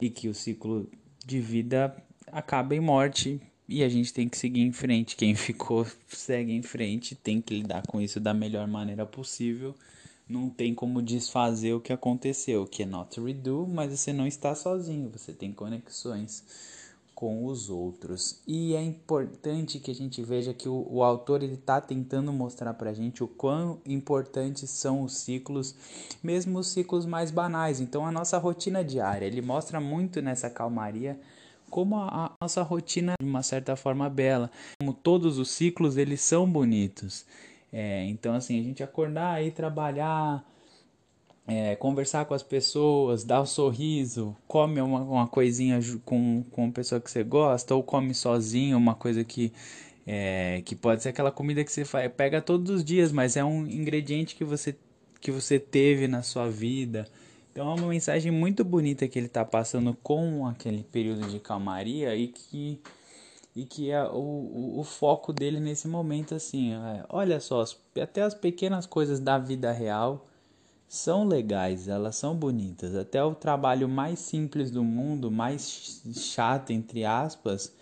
e que o ciclo de vida acaba em morte e a gente tem que seguir em frente. Quem <laughs> ficou segue em frente, tem que lidar com isso da melhor maneira possível. Não tem como desfazer o que aconteceu, que é not redo, mas você não está sozinho, você tem conexões com os outros. E é importante que a gente veja que o, o autor ele está tentando mostrar para a gente o quão importantes são os ciclos, mesmo os ciclos mais banais. Então a nossa rotina diária, ele mostra muito nessa calmaria como a, a nossa rotina de uma certa forma bela, como todos os ciclos eles são bonitos. É, então assim a gente acordar e trabalhar é, conversar com as pessoas, dar um sorriso, come uma, uma coisinha com, com uma pessoa que você gosta, ou come sozinho, uma coisa que, é, que pode ser aquela comida que você faz, pega todos os dias, mas é um ingrediente que você, que você teve na sua vida. Então é uma mensagem muito bonita que ele está passando com aquele período de calmaria e que, e que é o, o, o foco dele nesse momento assim. É, olha só, até as pequenas coisas da vida real são legais, elas são bonitas. Até o trabalho mais simples do mundo, mais chato entre aspas,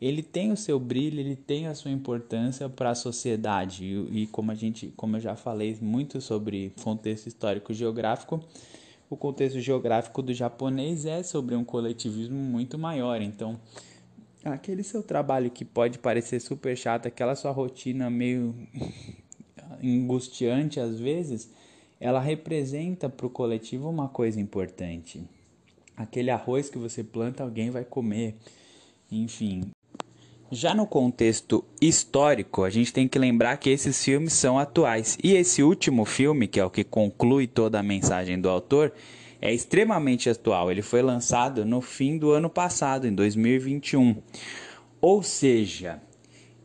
ele tem o seu brilho, ele tem a sua importância para a sociedade. E, e, como a gente, como eu já falei muito sobre contexto histórico geográfico, o contexto geográfico do japonês é sobre um coletivismo muito maior. Então, aquele seu trabalho que pode parecer super chato, aquela sua rotina meio <laughs> angustiante às vezes, ela representa para o coletivo uma coisa importante. Aquele arroz que você planta, alguém vai comer. Enfim. Já no contexto histórico, a gente tem que lembrar que esses filmes são atuais. E esse último filme, que é o que conclui toda a mensagem do autor, é extremamente atual. Ele foi lançado no fim do ano passado, em 2021. Ou seja,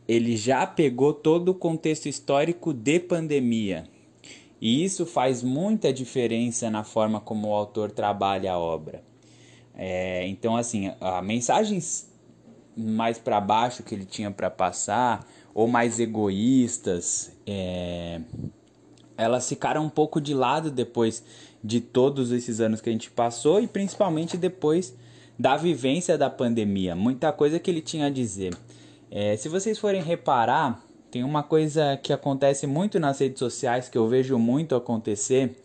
ele já pegou todo o contexto histórico de pandemia. E isso faz muita diferença na forma como o autor trabalha a obra. É, então, assim, a mensagens mais para baixo que ele tinha para passar, ou mais egoístas, é, elas ficaram um pouco de lado depois de todos esses anos que a gente passou e principalmente depois da vivência da pandemia. Muita coisa que ele tinha a dizer. É, se vocês forem reparar, tem uma coisa que acontece muito nas redes sociais que eu vejo muito acontecer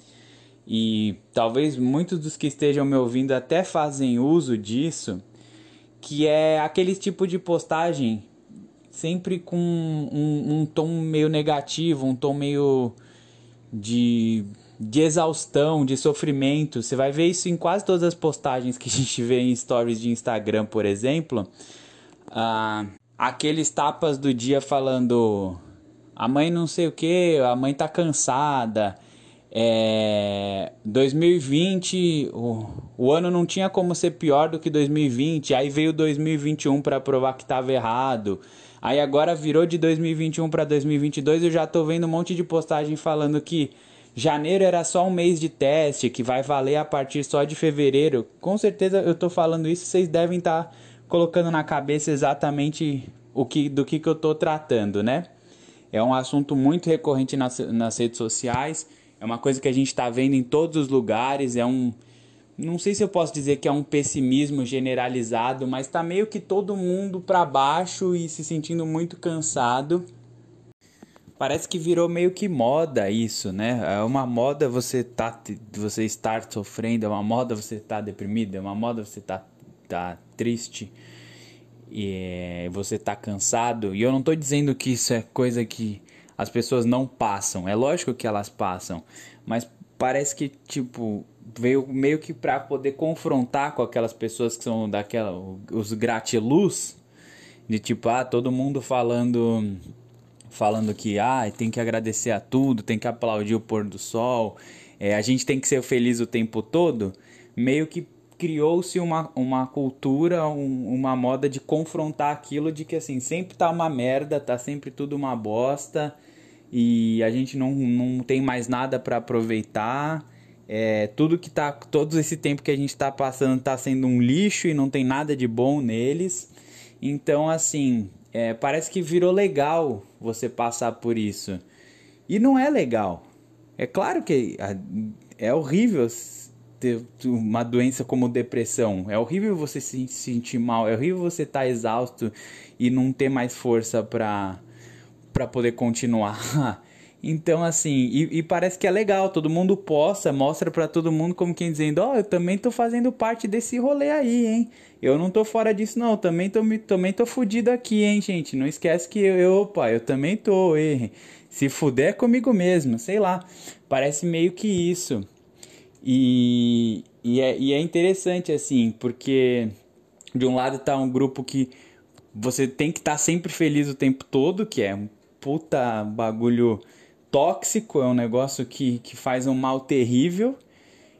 e talvez muitos dos que estejam me ouvindo até fazem uso disso, que é aquele tipo de postagem sempre com um, um tom meio negativo, um tom meio de, de exaustão, de sofrimento. Você vai ver isso em quase todas as postagens que a gente vê em stories de Instagram, por exemplo. Ah, aqueles tapas do dia falando a mãe não sei o que, a mãe tá cansada. É, 2020, o, o ano não tinha como ser pior do que 2020. Aí veio 2021 para provar que estava errado. Aí agora virou de 2021 para 2022. Eu já tô vendo um monte de postagem falando que janeiro era só um mês de teste, que vai valer a partir só de fevereiro. Com certeza eu tô falando isso, vocês devem estar tá colocando na cabeça exatamente o que, do que, que eu estou tratando, né? É um assunto muito recorrente nas, nas redes sociais, é uma coisa que a gente está vendo em todos os lugares, é um. Não sei se eu posso dizer que é um pessimismo generalizado, mas está meio que todo mundo para baixo e se sentindo muito cansado. Parece que virou meio que moda isso, né? É uma moda você tá você estar sofrendo, é uma moda você estar tá deprimido, é uma moda você tá, tá triste e você tá cansado. E eu não tô dizendo que isso é coisa que as pessoas não passam. É lógico que elas passam, mas parece que tipo veio meio que para poder confrontar com aquelas pessoas que são daquela os gratiluz de tipo ah todo mundo falando falando que ah tem que agradecer a tudo, tem que aplaudir o pôr do sol, é, a gente tem que ser feliz o tempo todo, meio que criou-se uma, uma cultura, um, uma moda de confrontar aquilo de que assim, sempre tá uma merda, tá sempre tudo uma bosta e a gente não, não tem mais nada para aproveitar. É, tudo que tá. Todo esse tempo que a gente tá passando tá sendo um lixo e não tem nada de bom neles. Então, assim, é, parece que virou legal você passar por isso. E não é legal. É claro que é horrível ter uma doença como depressão. É horrível você se sentir mal, é horrível você estar tá exausto e não ter mais força para para poder continuar. <laughs> Então, assim, e, e, parece que é legal, todo mundo posta, mostra para todo mundo como quem dizendo, ó, oh, eu também tô fazendo parte desse rolê aí, hein? Eu não tô fora disso, não, também tô, também tô fudido aqui, hein, gente? Não esquece que eu, eu opa, eu também tô, hein? Se fuder é comigo mesmo, sei lá. Parece meio que isso. E, e, é, e é interessante, assim, porque de um lado tá um grupo que você tem que estar tá sempre feliz o tempo todo, que é um puta bagulho tóxico, é um negócio que, que faz um mal terrível.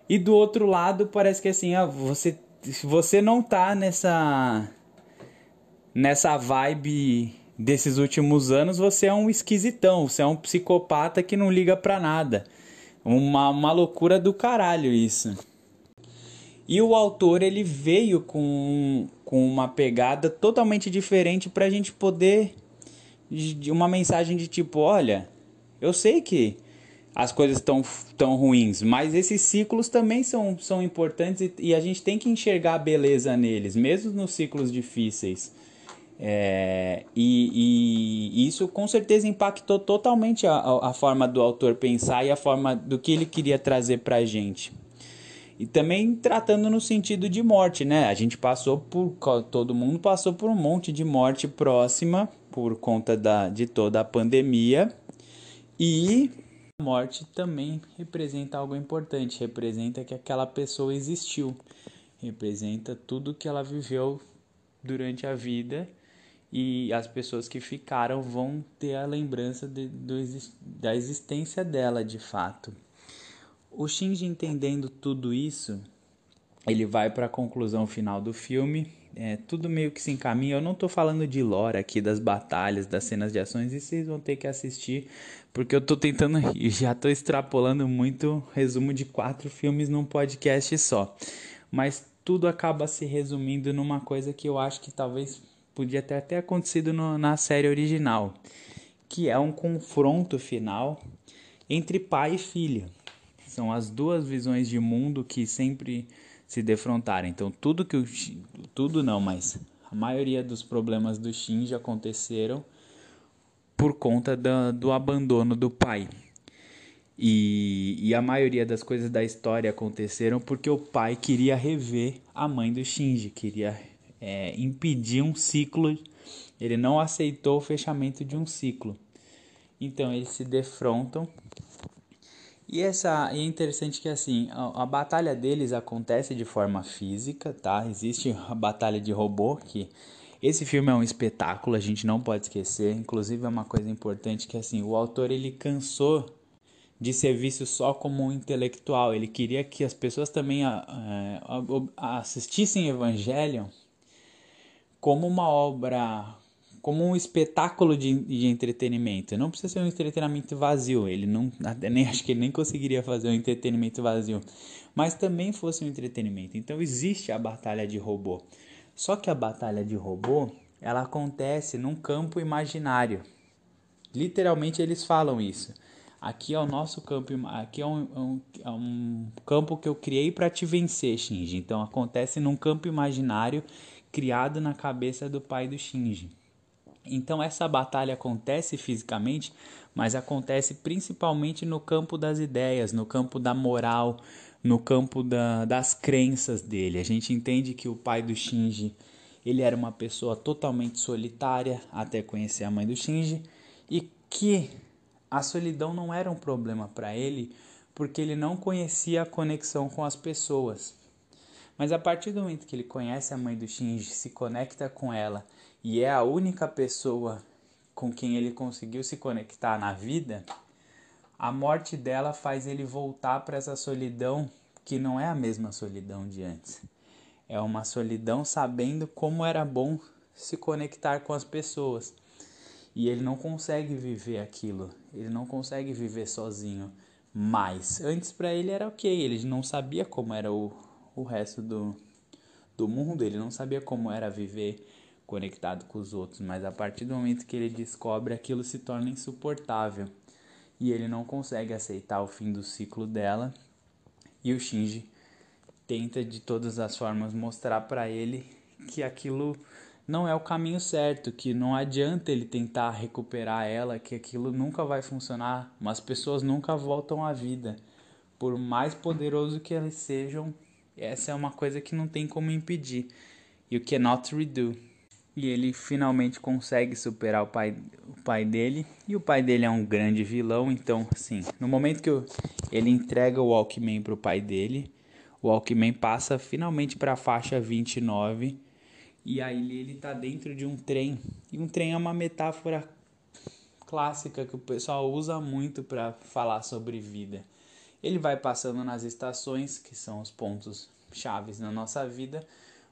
E do outro lado, parece que assim, ah, você, você não tá nessa nessa vibe desses últimos anos, você é um esquisitão, você é um psicopata que não liga pra nada. Uma, uma loucura do caralho isso. E o autor ele veio com, com uma pegada totalmente diferente pra gente poder de uma mensagem de tipo, olha, eu sei que as coisas estão tão ruins, mas esses ciclos também são, são importantes e, e, a gente tem que enxergar a beleza neles, mesmo nos ciclos difíceis. É, e, e, isso com certeza impactou totalmente a, a forma do autor pensar e a forma do que ele queria trazer para a gente. E também tratando no sentido de morte, né? A gente passou por. Todo mundo passou por um monte de morte próxima por conta da, de toda a pandemia. E a morte também representa algo importante, representa que aquela pessoa existiu, representa tudo que ela viveu durante a vida e as pessoas que ficaram vão ter a lembrança de, do, da existência dela de fato. O Shinji entendendo tudo isso, ele vai para a conclusão final do filme é, tudo meio que se encaminha. Eu não estou falando de lore aqui, das batalhas, das cenas de ações, e vocês vão ter que assistir, porque eu estou tentando, <laughs> já estou extrapolando muito resumo de quatro filmes num podcast só. Mas tudo acaba se resumindo numa coisa que eu acho que talvez podia ter até acontecido no, na série original, que é um confronto final entre pai e filha. São as duas visões de mundo que sempre se defrontarem. Então tudo que o tudo não, mas a maioria dos problemas do Shinji aconteceram por conta da, do abandono do pai. E, e a maioria das coisas da história aconteceram porque o pai queria rever a mãe do Shinji, queria é, impedir um ciclo. Ele não aceitou o fechamento de um ciclo. Então eles se defrontam e essa é interessante que assim, a, a, batalha deles acontece de forma física, tá? Existe a batalha de robô que esse filme é um espetáculo, a gente não pode esquecer. Inclusive é uma coisa importante que assim, o autor ele cansou de ser visto só como um intelectual. Ele queria que as pessoas também a, a, assistissem Evangelion como uma obra como um espetáculo de, de entretenimento. Não precisa ser um entretenimento vazio. Ele não, nem acho que ele nem conseguiria fazer um entretenimento vazio, mas também fosse um entretenimento. Então existe a batalha de robô. Só que a batalha de robô ela acontece num campo imaginário. Literalmente eles falam isso. Aqui é o nosso campo, aqui é um, um, é um campo que eu criei para te vencer, Shinji. Então acontece num campo imaginário criado na cabeça do pai do Shinji. Então essa batalha acontece fisicamente, mas acontece principalmente no campo das ideias, no campo da moral, no campo da, das crenças dele. A gente entende que o pai do Shinji ele era uma pessoa totalmente solitária até conhecer a mãe do Shinji e que a solidão não era um problema para ele porque ele não conhecia a conexão com as pessoas. Mas a partir do momento que ele conhece a mãe do Shinji, se conecta com ela e é a única pessoa com quem ele conseguiu se conectar na vida, a morte dela faz ele voltar para essa solidão que não é a mesma solidão de antes. É uma solidão sabendo como era bom se conectar com as pessoas. E ele não consegue viver aquilo, ele não consegue viver sozinho. Mas antes para ele era ok, ele não sabia como era o, o resto do, do mundo, ele não sabia como era viver conectado com os outros, mas a partir do momento que ele descobre aquilo se torna insuportável. E ele não consegue aceitar o fim do ciclo dela. E o Shinji tenta de todas as formas mostrar para ele que aquilo não é o caminho certo, que não adianta ele tentar recuperar ela, que aquilo nunca vai funcionar, mas pessoas nunca voltam à vida. Por mais poderoso que eles sejam, essa é uma coisa que não tem como impedir. You cannot redo. E ele finalmente consegue superar o pai, o pai dele. E o pai dele é um grande vilão. Então, assim, no momento que ele entrega o Walkman pro pai dele, o Walkman passa finalmente para a faixa 29 e aí ele tá dentro de um trem. E um trem é uma metáfora clássica que o pessoal usa muito para falar sobre vida. Ele vai passando nas estações, que são os pontos chaves na nossa vida,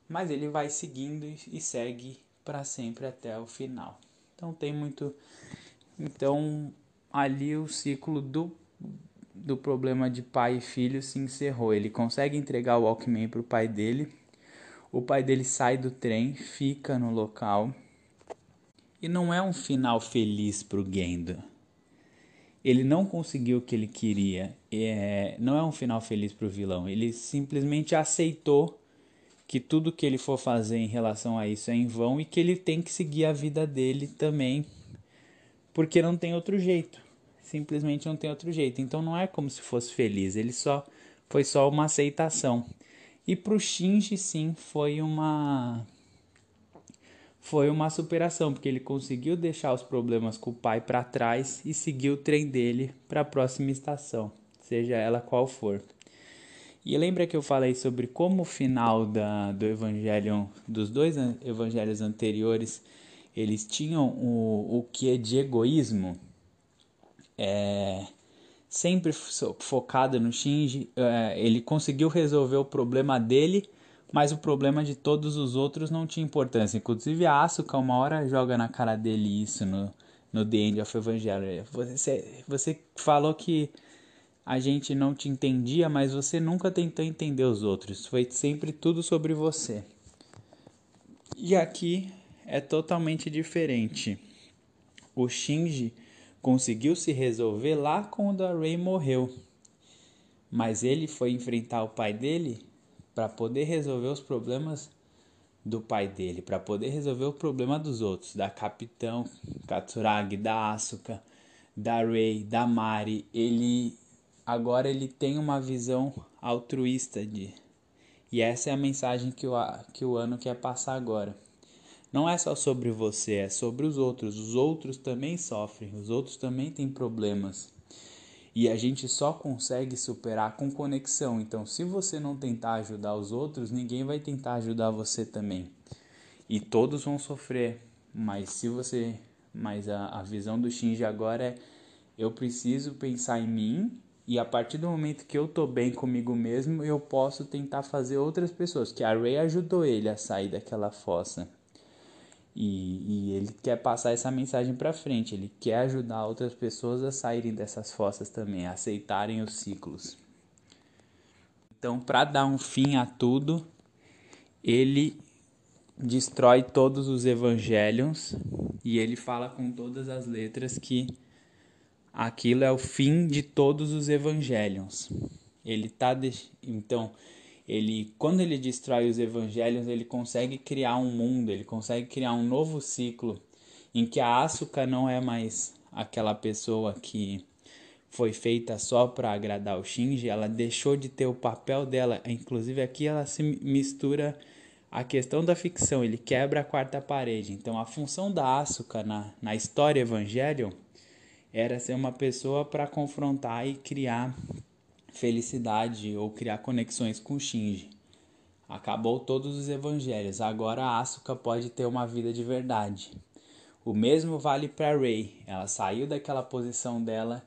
mas ele vai seguindo e segue para sempre até o final. Então tem muito então ali o ciclo do do problema de pai e filho se encerrou. Ele consegue entregar o Walkman para o pai dele o pai dele sai do trem, fica no local. E não é um final feliz para o Gendo. Ele não conseguiu o que ele queria. É, não é um final feliz para o vilão. Ele simplesmente aceitou que tudo que ele for fazer em relação a isso é em vão e que ele tem que seguir a vida dele também, porque não tem outro jeito. Simplesmente não tem outro jeito. Então não é como se fosse feliz. Ele só foi só uma aceitação. E pro Shinji, sim, foi uma foi uma superação, porque ele conseguiu deixar os problemas com o pai para trás e seguir o trem dele para a próxima estação, seja ela qual for. E lembra que eu falei sobre como o final da, do evangelho, dos dois evangelhos anteriores, eles tinham o, o que é de egoísmo? É, sempre focado no Shinji. É, ele conseguiu resolver o problema dele, mas o problema de todos os outros não tinha importância. Inclusive a Asuka uma hora joga na cara dele isso no, no The End of Evangelion. Você, você falou que a gente não te entendia, mas você nunca tentou entender os outros. Foi sempre tudo sobre você. E aqui é totalmente diferente. O Shinji conseguiu se resolver lá quando a Ray morreu. Mas ele foi enfrentar o pai dele para poder resolver os problemas do pai dele, para poder resolver o problema dos outros, da Capitão, Katsuragi, da Asuka, da Ray, da Mari. Ele agora ele tem uma visão altruísta de e essa é a mensagem que o, que o ano quer passar agora. Não é só sobre você, é sobre os outros. Os outros também sofrem, os outros também têm problemas. E a gente só consegue superar com conexão. Então, se você não tentar ajudar os outros, ninguém vai tentar ajudar você também. E todos vão sofrer. Mas se você. Mas a, a visão do Shinji agora é: eu preciso pensar em mim. E a partir do momento que eu tô bem comigo mesmo, eu posso tentar fazer outras pessoas. Que a Ray ajudou ele a sair daquela fossa. E, e ele quer passar essa mensagem para frente, ele quer ajudar outras pessoas a saírem dessas fossas também, a aceitarem os ciclos. Então, para dar um fim a tudo, ele destrói todos os evangelhos e ele fala com todas as letras que aquilo é o fim de todos os evangelhos. Ele tá de... então ele quando ele destrói os evangelhos, ele consegue criar um mundo, ele consegue criar um novo ciclo em que a Asuka não é mais aquela pessoa que foi feita só para agradar o Shinji, ela deixou de ter o papel dela, inclusive aqui ela se mistura a questão da ficção, ele quebra a quarta parede. Então a função da Asuka na, na história Evangelion era ser uma pessoa para confrontar e criar felicidade ou criar conexões com Shinji. Acabou todos os evangelhos, agora Asuka pode ter uma vida de verdade. O mesmo vale para Rei. Ela saiu daquela posição dela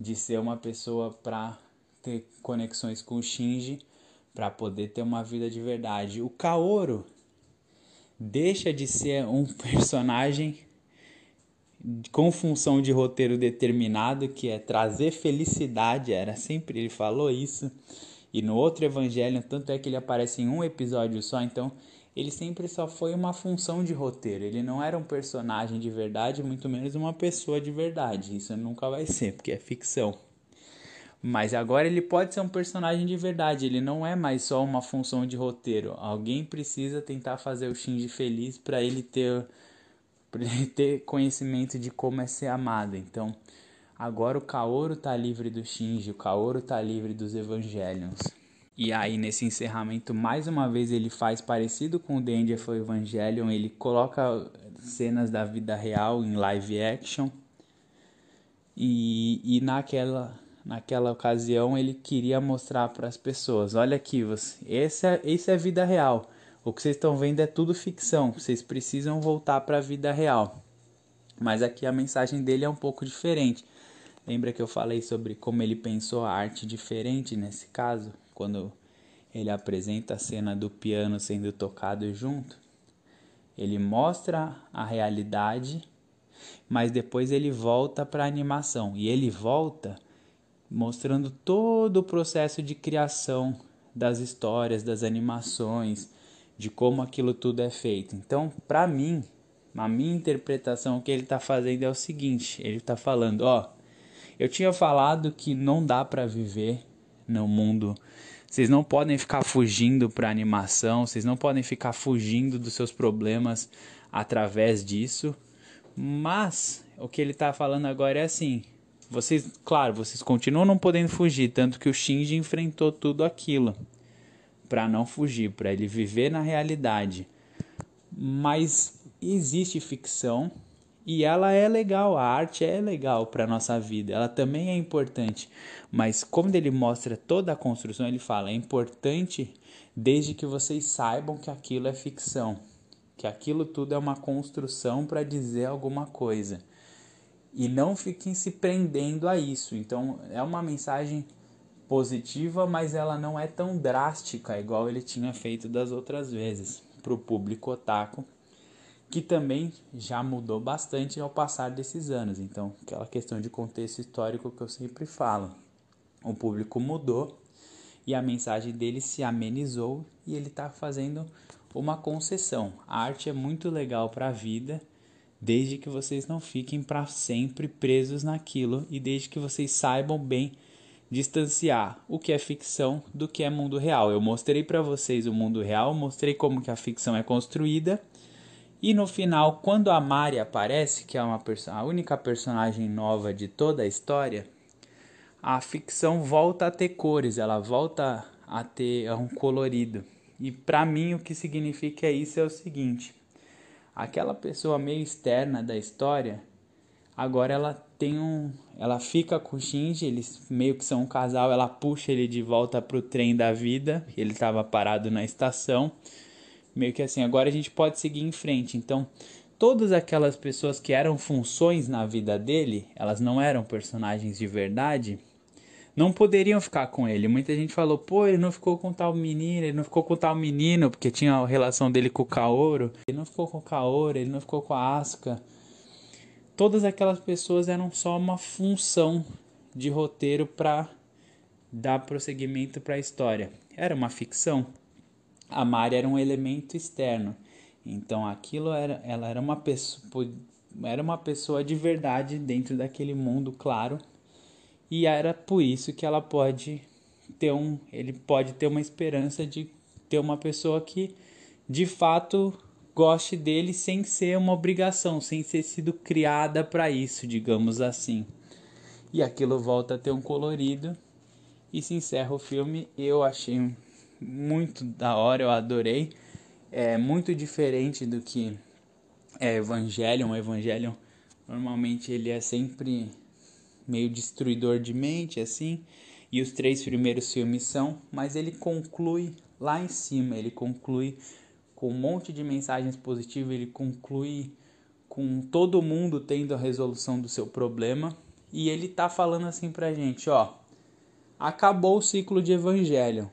de ser uma pessoa para ter conexões com Shinji, para poder ter uma vida de verdade. O Kaoru deixa de ser um <laughs> personagem com função de roteiro determinado, que é trazer felicidade, era sempre ele falou isso. E no outro evangelho, tanto é que ele aparece em um episódio só, então ele sempre só foi uma função de roteiro. Ele não era um personagem de verdade, muito menos uma pessoa de verdade. Isso nunca vai ser, porque é ficção. Mas agora ele pode ser um personagem de verdade, ele não é mais só uma função de roteiro. Alguém precisa tentar fazer o Shinji feliz para ele ter <laughs> ter conhecimento de como é ser amado. Então, agora o Kaoru tá livre do Shinji, o Kaoru tá livre dos Evangelions. E aí nesse encerramento, mais uma vez ele faz parecido com o The Evangelion, ele coloca cenas da vida real em live action. E, e naquela naquela ocasião ele queria mostrar para as pessoas, olha aqui, você, é, esse é vida real. O que vocês estão vendo é tudo ficção. Vocês precisam voltar para a vida real. Mas aqui a mensagem dele é um pouco diferente. Lembra que eu falei sobre como ele pensou a arte diferente nesse caso, quando ele apresenta a cena do piano sendo tocado junto? Ele mostra a realidade, mas depois ele volta para a animação e ele volta mostrando todo o processo de criação das histórias, das animações, de como aquilo tudo é feito. Então, para mim, a minha interpretação, o que ele está fazendo é o seguinte: ele está falando, ó, eu tinha falado que não dá para viver no mundo. Vocês não podem ficar fugindo para animação, vocês não podem ficar fugindo dos seus problemas através disso. Mas o que ele está falando agora é assim: vocês, claro, vocês continuam não podendo fugir, tanto que o Shinji enfrentou tudo aquilo para não fugir, para ele viver na realidade. Mas existe ficção e ela é legal, a arte é legal para nossa vida, ela também é importante. Mas como ele mostra toda a construção, ele fala: é importante desde que vocês saibam que aquilo é ficção, que aquilo tudo é uma construção para dizer alguma coisa e não fiquem se prendendo a isso. Então é uma mensagem positiva, mas ela não é tão drástica igual ele tinha feito das outras vezes para o público otaku, que também já mudou bastante ao passar desses anos. Então, aquela questão de contexto histórico que eu sempre falo, o público mudou e a mensagem dele se amenizou e ele está fazendo uma concessão. A arte é muito legal para a vida desde que vocês não fiquem para sempre presos naquilo e desde que vocês saibam bem distanciar o que é ficção do que é mundo real. Eu mostrei para vocês o mundo real, mostrei como que a ficção é construída. E no final, quando a Mari aparece, que é uma a única personagem nova de toda a história, a ficção volta a ter cores, ela volta a ter um colorido. E para mim o que significa isso é o seguinte: aquela pessoa meio externa da história, agora ela tem um, ela fica com o Shinji, eles meio que são um casal, ela puxa ele de volta pro trem da vida, ele estava parado na estação. Meio que assim, agora a gente pode seguir em frente. Então, todas aquelas pessoas que eram funções na vida dele, elas não eram personagens de verdade, não poderiam ficar com ele. Muita gente falou, pô, ele não ficou com tal menino, ele não ficou com tal menino, porque tinha a relação dele com o Kaoro. Ele não ficou com o Kaoro, ele não ficou com a Asuka. Todas aquelas pessoas eram só uma função de roteiro para dar prosseguimento para a história. Era uma ficção. A Mari era um elemento externo. Então aquilo era, ela era uma pessoa, era uma pessoa de verdade dentro daquele mundo, claro e era por isso que ela pode ter um, ele pode ter uma esperança de ter uma pessoa que de fato goste dele sem ser uma obrigação, sem ter sido criada para isso, digamos assim. E aquilo volta a ter um colorido e se encerra o filme. Eu achei muito da hora, eu adorei. É muito diferente do que é Evangelion. Evangelion normalmente ele é sempre meio destruidor de mente, assim, e os três primeiros filmes são, mas ele conclui lá em cima, ele conclui com um monte de mensagens positivas, ele conclui com todo mundo tendo a resolução do seu problema, e ele tá falando assim pra gente, ó, acabou o ciclo de evangelho.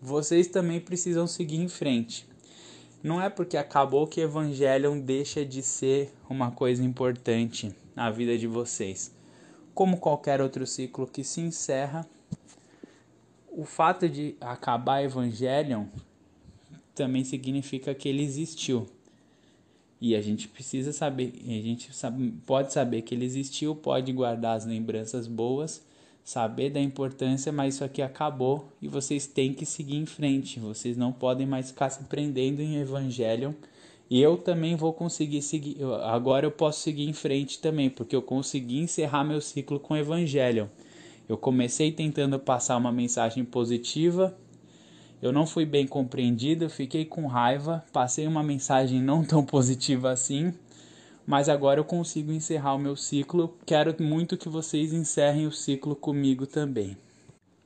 Vocês também precisam seguir em frente. Não é porque acabou que Evangelion deixa de ser uma coisa importante na vida de vocês como qualquer outro ciclo que se encerra, o fato de acabar Evangelion também significa que ele existiu. E a gente precisa saber, a gente sabe, pode saber que ele existiu, pode guardar as lembranças boas, saber da importância, mas isso aqui acabou e vocês têm que seguir em frente. Vocês não podem mais ficar se prendendo em Evangelion. E eu também vou conseguir seguir. Agora eu posso seguir em frente também, porque eu consegui encerrar meu ciclo com Evangelion. Eu comecei tentando passar uma mensagem positiva. Eu não fui bem compreendido, fiquei com raiva, passei uma mensagem não tão positiva assim mas agora eu consigo encerrar o meu ciclo. Quero muito que vocês encerrem o ciclo comigo também.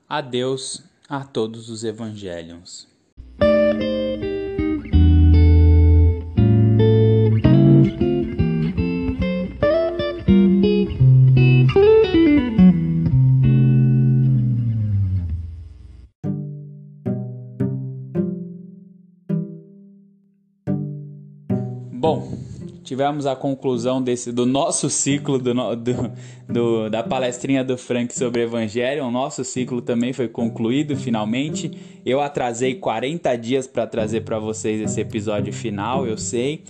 Adeus a todos os evangelhos. Tivemos a conclusão desse do nosso ciclo do, do, do, da palestrinha do Frank sobre Evangelho. O nosso ciclo também foi concluído finalmente. Eu atrasei 40 dias para trazer para vocês esse episódio final, eu sei,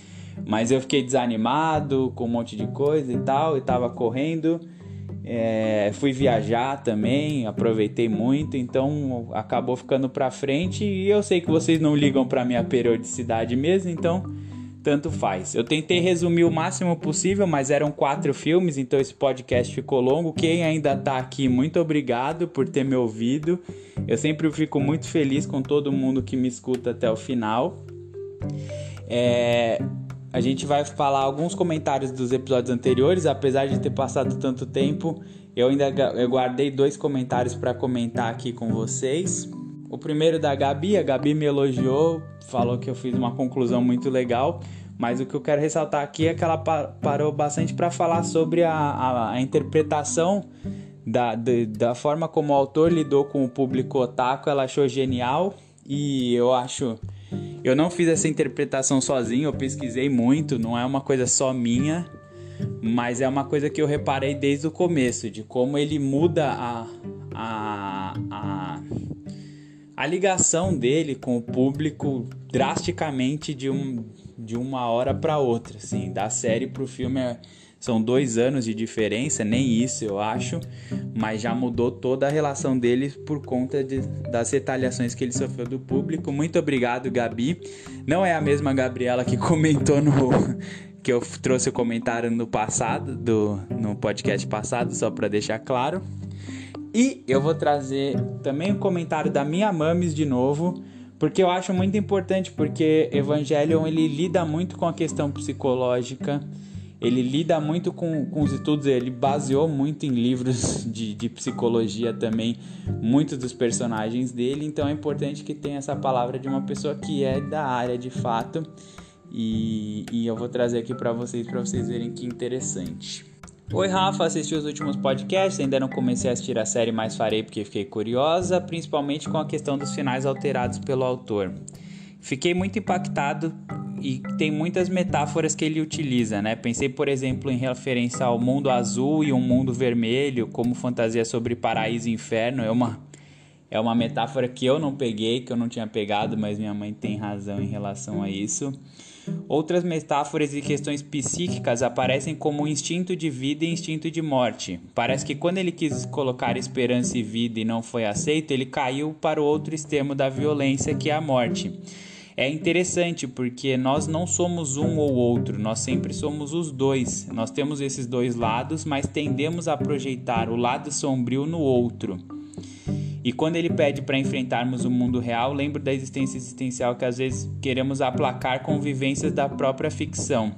mas eu fiquei desanimado com um monte de coisa e tal, e tava correndo. É, fui viajar também, aproveitei muito, então acabou ficando para frente. E eu sei que vocês não ligam para minha periodicidade mesmo, então tanto faz. Eu tentei resumir o máximo possível, mas eram quatro filmes, então esse podcast ficou longo. Quem ainda tá aqui, muito obrigado por ter me ouvido. Eu sempre fico muito feliz com todo mundo que me escuta até o final. É, a gente vai falar alguns comentários dos episódios anteriores, apesar de ter passado tanto tempo. Eu ainda eu guardei dois comentários para comentar aqui com vocês. O primeiro da Gabi, a Gabi me elogiou, falou que eu fiz uma conclusão muito legal, mas o que eu quero ressaltar aqui é que ela parou bastante para falar sobre a, a, a interpretação da, de, da forma como o autor lidou com o público otaku, ela achou genial e eu acho. Eu não fiz essa interpretação sozinho, eu pesquisei muito, não é uma coisa só minha, mas é uma coisa que eu reparei desde o começo, de como ele muda a, a, a a ligação dele com o público drasticamente de, um, de uma hora para outra, assim, da série pro filme é, são dois anos de diferença, nem isso eu acho, mas já mudou toda a relação dele por conta de, das retaliações que ele sofreu do público. Muito obrigado, Gabi. Não é a mesma Gabriela que <laughs> comentou no que eu trouxe o comentário no passado, do no podcast passado, só para deixar claro. E eu vou trazer também o um comentário da minha mames de novo, porque eu acho muito importante, porque Evangelion ele lida muito com a questão psicológica, ele lida muito com, com os estudos, ele baseou muito em livros <laughs> de, de psicologia também, muitos dos personagens dele, então é importante que tenha essa palavra de uma pessoa que é da área de fato. E, e eu vou trazer aqui para vocês, para vocês verem que interessante. Oi, Rafa, assisti os últimos podcasts, ainda não comecei a assistir a série, mas farei porque fiquei curiosa, principalmente com a questão dos finais alterados pelo autor. Fiquei muito impactado e tem muitas metáforas que ele utiliza, né? Pensei, por exemplo, em referência ao mundo azul e um mundo vermelho, como fantasia sobre paraíso e inferno. É uma, é uma metáfora que eu não peguei, que eu não tinha pegado, mas minha mãe tem razão em relação a isso. Outras metáforas e questões psíquicas aparecem como instinto de vida e instinto de morte. Parece que quando ele quis colocar esperança e vida e não foi aceito, ele caiu para o outro extremo da violência, que é a morte. É interessante porque nós não somos um ou outro, nós sempre somos os dois. Nós temos esses dois lados, mas tendemos a projetar o lado sombrio no outro. E quando ele pede para enfrentarmos o mundo real, lembro da existência existencial que às vezes queremos aplacar com vivências da própria ficção.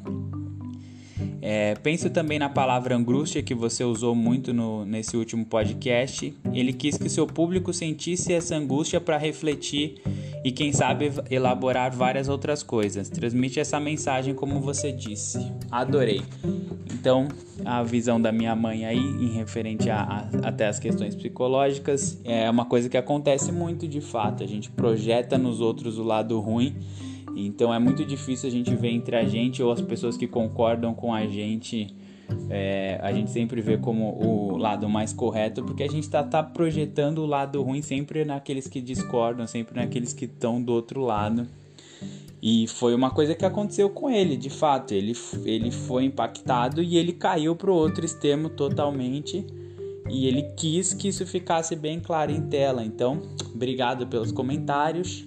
É, penso também na palavra angústia que você usou muito no, nesse último podcast. Ele quis que seu público sentisse essa angústia para refletir e, quem sabe, elaborar várias outras coisas. Transmite essa mensagem como você disse. Adorei. Então, a visão da minha mãe aí, em referente a, a, até as questões psicológicas, é uma coisa que acontece muito de fato. A gente projeta nos outros o lado ruim então é muito difícil a gente ver entre a gente ou as pessoas que concordam com a gente. É, a gente sempre vê como o lado mais correto, porque a gente está tá projetando o lado ruim sempre naqueles que discordam, sempre naqueles que estão do outro lado. E foi uma coisa que aconteceu com ele, de fato. Ele, ele foi impactado e ele caiu para o outro extremo totalmente. e ele quis que isso ficasse bem claro em tela. Então, obrigado pelos comentários.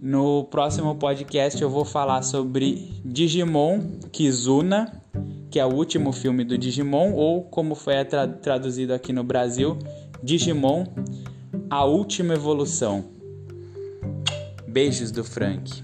No próximo podcast eu vou falar sobre Digimon Kizuna, que é o último filme do Digimon, ou como foi tra traduzido aqui no Brasil, Digimon A Última Evolução. Beijos do Frank.